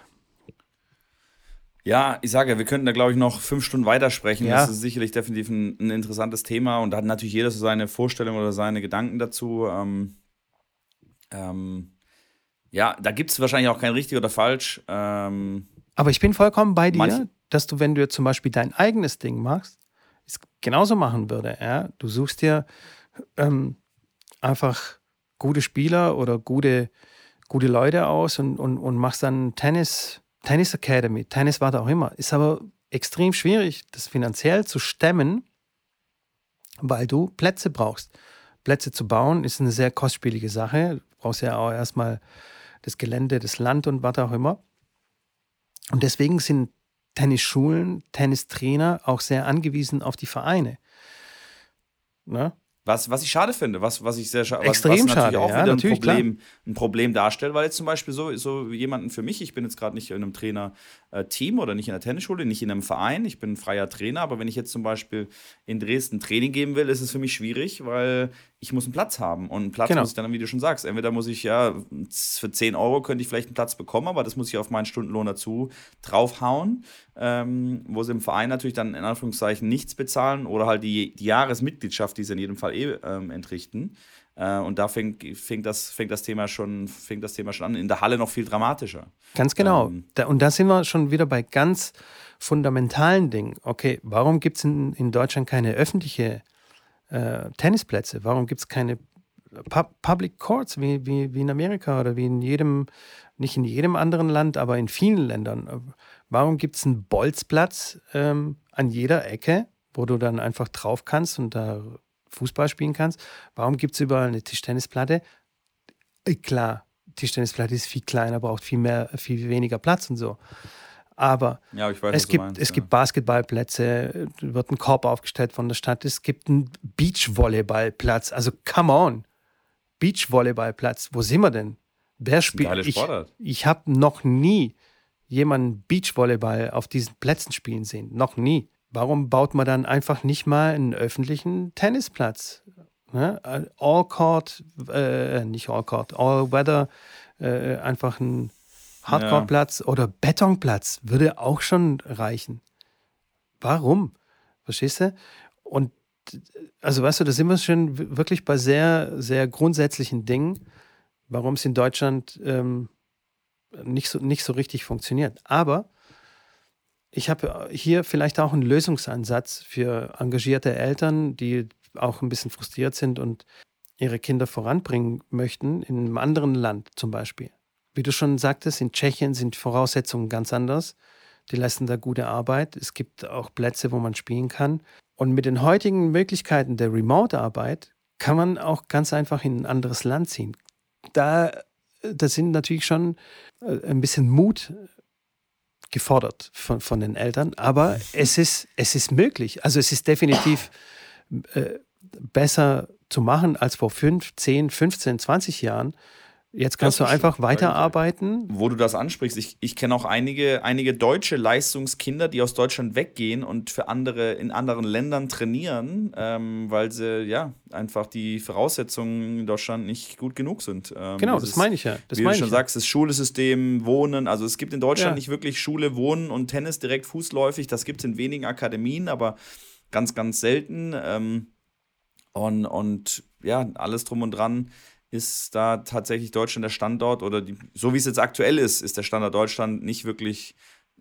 Ja, ich sage wir könnten da, glaube ich, noch fünf Stunden weitersprechen. Ja. Das ist sicherlich definitiv ein, ein, interessantes Thema und da hat natürlich jeder so seine Vorstellung oder seine Gedanken dazu. Ähm, ähm, ja, da gibt es wahrscheinlich auch kein richtig oder falsch. Ähm, Aber ich bin vollkommen bei dir, dass du, wenn du zum Beispiel dein eigenes Ding machst, es genauso machen würde. Ja? Du suchst dir ähm, einfach gute Spieler oder gute, gute Leute aus und, und, und machst dann Tennis, Tennis Academy, Tennis was auch immer. Ist aber extrem schwierig, das finanziell zu stemmen, weil du Plätze brauchst. Plätze zu bauen ist eine sehr kostspielige Sache. Du brauchst ja auch erstmal das Gelände, das Land und was auch immer. Und deswegen sind Tennisschulen, Tennistrainer auch sehr angewiesen auf die Vereine. Ne? Was, was ich schade finde, was, was ich sehr schade Extrem was, was natürlich schade, auch ja, wieder ein Problem, ein Problem darstellt, weil jetzt zum Beispiel so, so jemanden für mich, ich bin jetzt gerade nicht in einem Trainer-Team oder nicht in der Tennisschule, nicht in einem Verein, ich bin ein freier Trainer, aber wenn ich jetzt zum Beispiel in Dresden Training geben will, ist es für mich schwierig, weil ich muss einen Platz haben. Und einen Platz genau. muss ich dann, wie du schon sagst, entweder muss ich ja, für 10 Euro könnte ich vielleicht einen Platz bekommen, aber das muss ich auf meinen Stundenlohn dazu draufhauen, ähm, wo sie im Verein natürlich dann in Anführungszeichen nichts bezahlen oder halt die, die Jahresmitgliedschaft, die sie in jedem Fall eh ähm, entrichten. Äh, und da fängt, fängt, das, fängt, das Thema schon, fängt das Thema schon an. In der Halle noch viel dramatischer. Ganz genau. Ähm, da, und da sind wir schon wieder bei ganz fundamentalen Dingen. Okay, warum gibt es in, in Deutschland keine öffentliche äh, Tennisplätze? Warum gibt es keine Pu Public Courts wie, wie, wie in Amerika oder wie in jedem, nicht in jedem anderen Land, aber in vielen Ländern? Warum gibt es einen Bolzplatz ähm, an jeder Ecke, wo du dann einfach drauf kannst und da Fußball spielen kannst? Warum gibt es überall eine Tischtennisplatte? Äh, klar, Tischtennisplatte ist viel kleiner, braucht viel mehr, viel weniger Platz und so. Aber ja, weiß, es, gibt, meinst, es ja. gibt Basketballplätze, wird ein Korb aufgestellt von der Stadt, es gibt einen Beachvolleyballplatz. Also come on, Beachvolleyballplatz, wo sind wir denn? Wer spielt? Ich, ich habe noch nie jemanden Beachvolleyball auf diesen Plätzen spielen sehen. Noch nie. Warum baut man dann einfach nicht mal einen öffentlichen Tennisplatz? Ne? All Court, äh, nicht All Court, All Weather äh, einfach ein Hardcore-Platz ja. oder Betonplatz würde auch schon reichen. Warum? Verstehst du? Und also weißt du, da sind wir schon wirklich bei sehr, sehr grundsätzlichen Dingen, warum es in Deutschland ähm, nicht, so, nicht so richtig funktioniert. Aber ich habe hier vielleicht auch einen Lösungsansatz für engagierte Eltern, die auch ein bisschen frustriert sind und ihre Kinder voranbringen möchten, in einem anderen Land zum Beispiel. Wie du schon sagtest, in Tschechien sind Voraussetzungen ganz anders. Die leisten da gute Arbeit. Es gibt auch Plätze, wo man spielen kann. Und mit den heutigen Möglichkeiten der Remote-Arbeit kann man auch ganz einfach in ein anderes Land ziehen. Da, da sind natürlich schon äh, ein bisschen Mut gefordert von, von den Eltern, aber es ist, es ist möglich. Also es ist definitiv äh, besser zu machen als vor 5, 10, 15, 20 Jahren. Jetzt kannst du einfach stimmt. weiterarbeiten. Wo du das ansprichst, ich, ich kenne auch einige, einige deutsche Leistungskinder, die aus Deutschland weggehen und für andere in anderen Ländern trainieren, ähm, weil sie ja einfach die Voraussetzungen in Deutschland nicht gut genug sind. Ähm, genau, das, das meine ich ja. Das wie du schon sagst, das Schulsystem, Wohnen, also es gibt in Deutschland ja. nicht wirklich Schule, Wohnen und Tennis direkt fußläufig. Das gibt es in wenigen Akademien, aber ganz, ganz selten. Ähm, und, und ja, alles drum und dran ist da tatsächlich Deutschland der Standort oder die, so wie es jetzt aktuell ist, ist der Standort Deutschland nicht wirklich,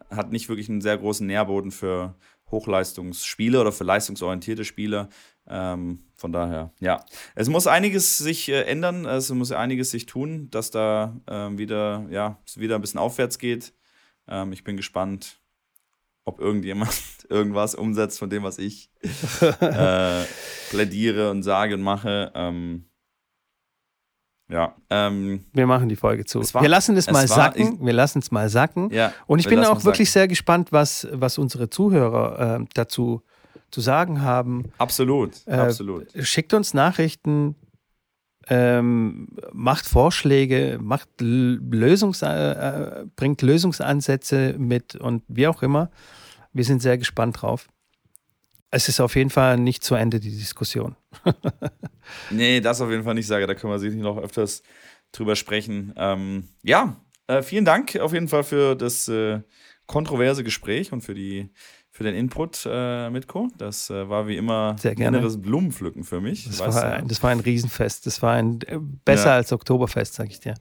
hat nicht wirklich einen sehr großen Nährboden für Hochleistungsspieler oder für leistungsorientierte Spieler. Ähm, von daher, ja. Es muss einiges sich äh, ändern, es muss einiges sich tun, dass da äh, wieder, ja, es wieder ein bisschen aufwärts geht. Ähm, ich bin gespannt, ob irgendjemand irgendwas umsetzt von dem, was ich äh, plädiere und sage und mache. Ähm, ja. Ähm, wir machen die Folge zu. War, wir lassen es, es mal sacken. Ich, wir lassen es mal sacken. Ja, Und ich bin auch wirklich sacken. sehr gespannt, was, was unsere Zuhörer äh, dazu zu sagen haben. Absolut, äh, absolut. Schickt uns Nachrichten, ähm, macht Vorschläge, macht Lösungs, äh, äh, bringt Lösungsansätze mit und wie auch immer. Wir sind sehr gespannt drauf es ist auf jeden Fall nicht zu Ende, die Diskussion. nee, das auf jeden Fall nicht sage. Da können wir sicherlich noch öfters drüber sprechen. Ähm, ja, äh, vielen Dank auf jeden Fall für das äh, kontroverse Gespräch und für die für den Input, äh, Mitko. Das äh, war wie immer Sehr gerne. inneres Blumenpflücken für mich. Das, war ein, das war ein Riesenfest. Das war ein äh, besser ja. als Oktoberfest, sag ich dir.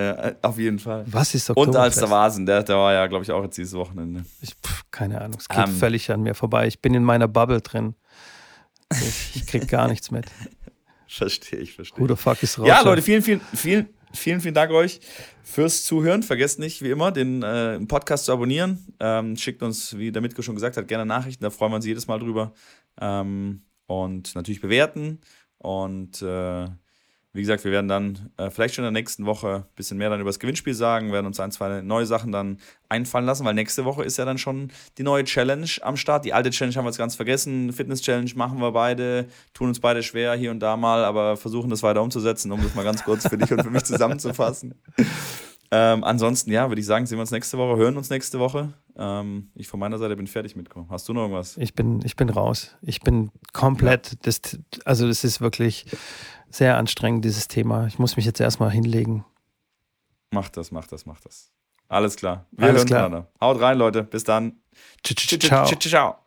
Äh, auf jeden Fall. Was ist Oktoberfest? Und als der Vasen, der, der war ja, glaube ich, auch jetzt dieses Wochenende. Ich, pff, keine Ahnung, es geht um, ähm. völlig an mir vorbei. Ich bin in meiner Bubble drin. Ich, ich krieg gar nichts mit. Verstehe ich, verstehe. Who the fuck ist raus? Ja, Leute, vielen, vielen, vielen, vielen, vielen Dank euch fürs Zuhören. Vergesst nicht, wie immer, den äh, Podcast zu abonnieren. Ähm, schickt uns, wie der Mitko schon gesagt hat, gerne Nachrichten. Da freuen wir uns jedes Mal drüber. Ähm, und natürlich bewerten. Und äh, wie gesagt, wir werden dann äh, vielleicht schon in der nächsten Woche ein bisschen mehr dann über das Gewinnspiel sagen, werden uns ein, zwei neue Sachen dann einfallen lassen, weil nächste Woche ist ja dann schon die neue Challenge am Start. Die alte Challenge haben wir jetzt ganz vergessen. Fitness-Challenge machen wir beide, tun uns beide schwer hier und da mal, aber versuchen das weiter umzusetzen, um das mal ganz kurz für dich und für mich zusammenzufassen. Ähm, ansonsten, ja, würde ich sagen, sehen wir uns nächste Woche, hören uns nächste Woche. Ähm, ich von meiner Seite bin fertig mitgekommen. Hast du noch irgendwas? Ich bin, ich bin raus. Ich bin komplett, das, also das ist wirklich sehr anstrengend, dieses Thema. Ich muss mich jetzt erstmal hinlegen. Mach das, mach das, mach das. Alles klar. Wir Alles hören klar. Haut rein, Leute. Bis dann. Ciao. Ciao.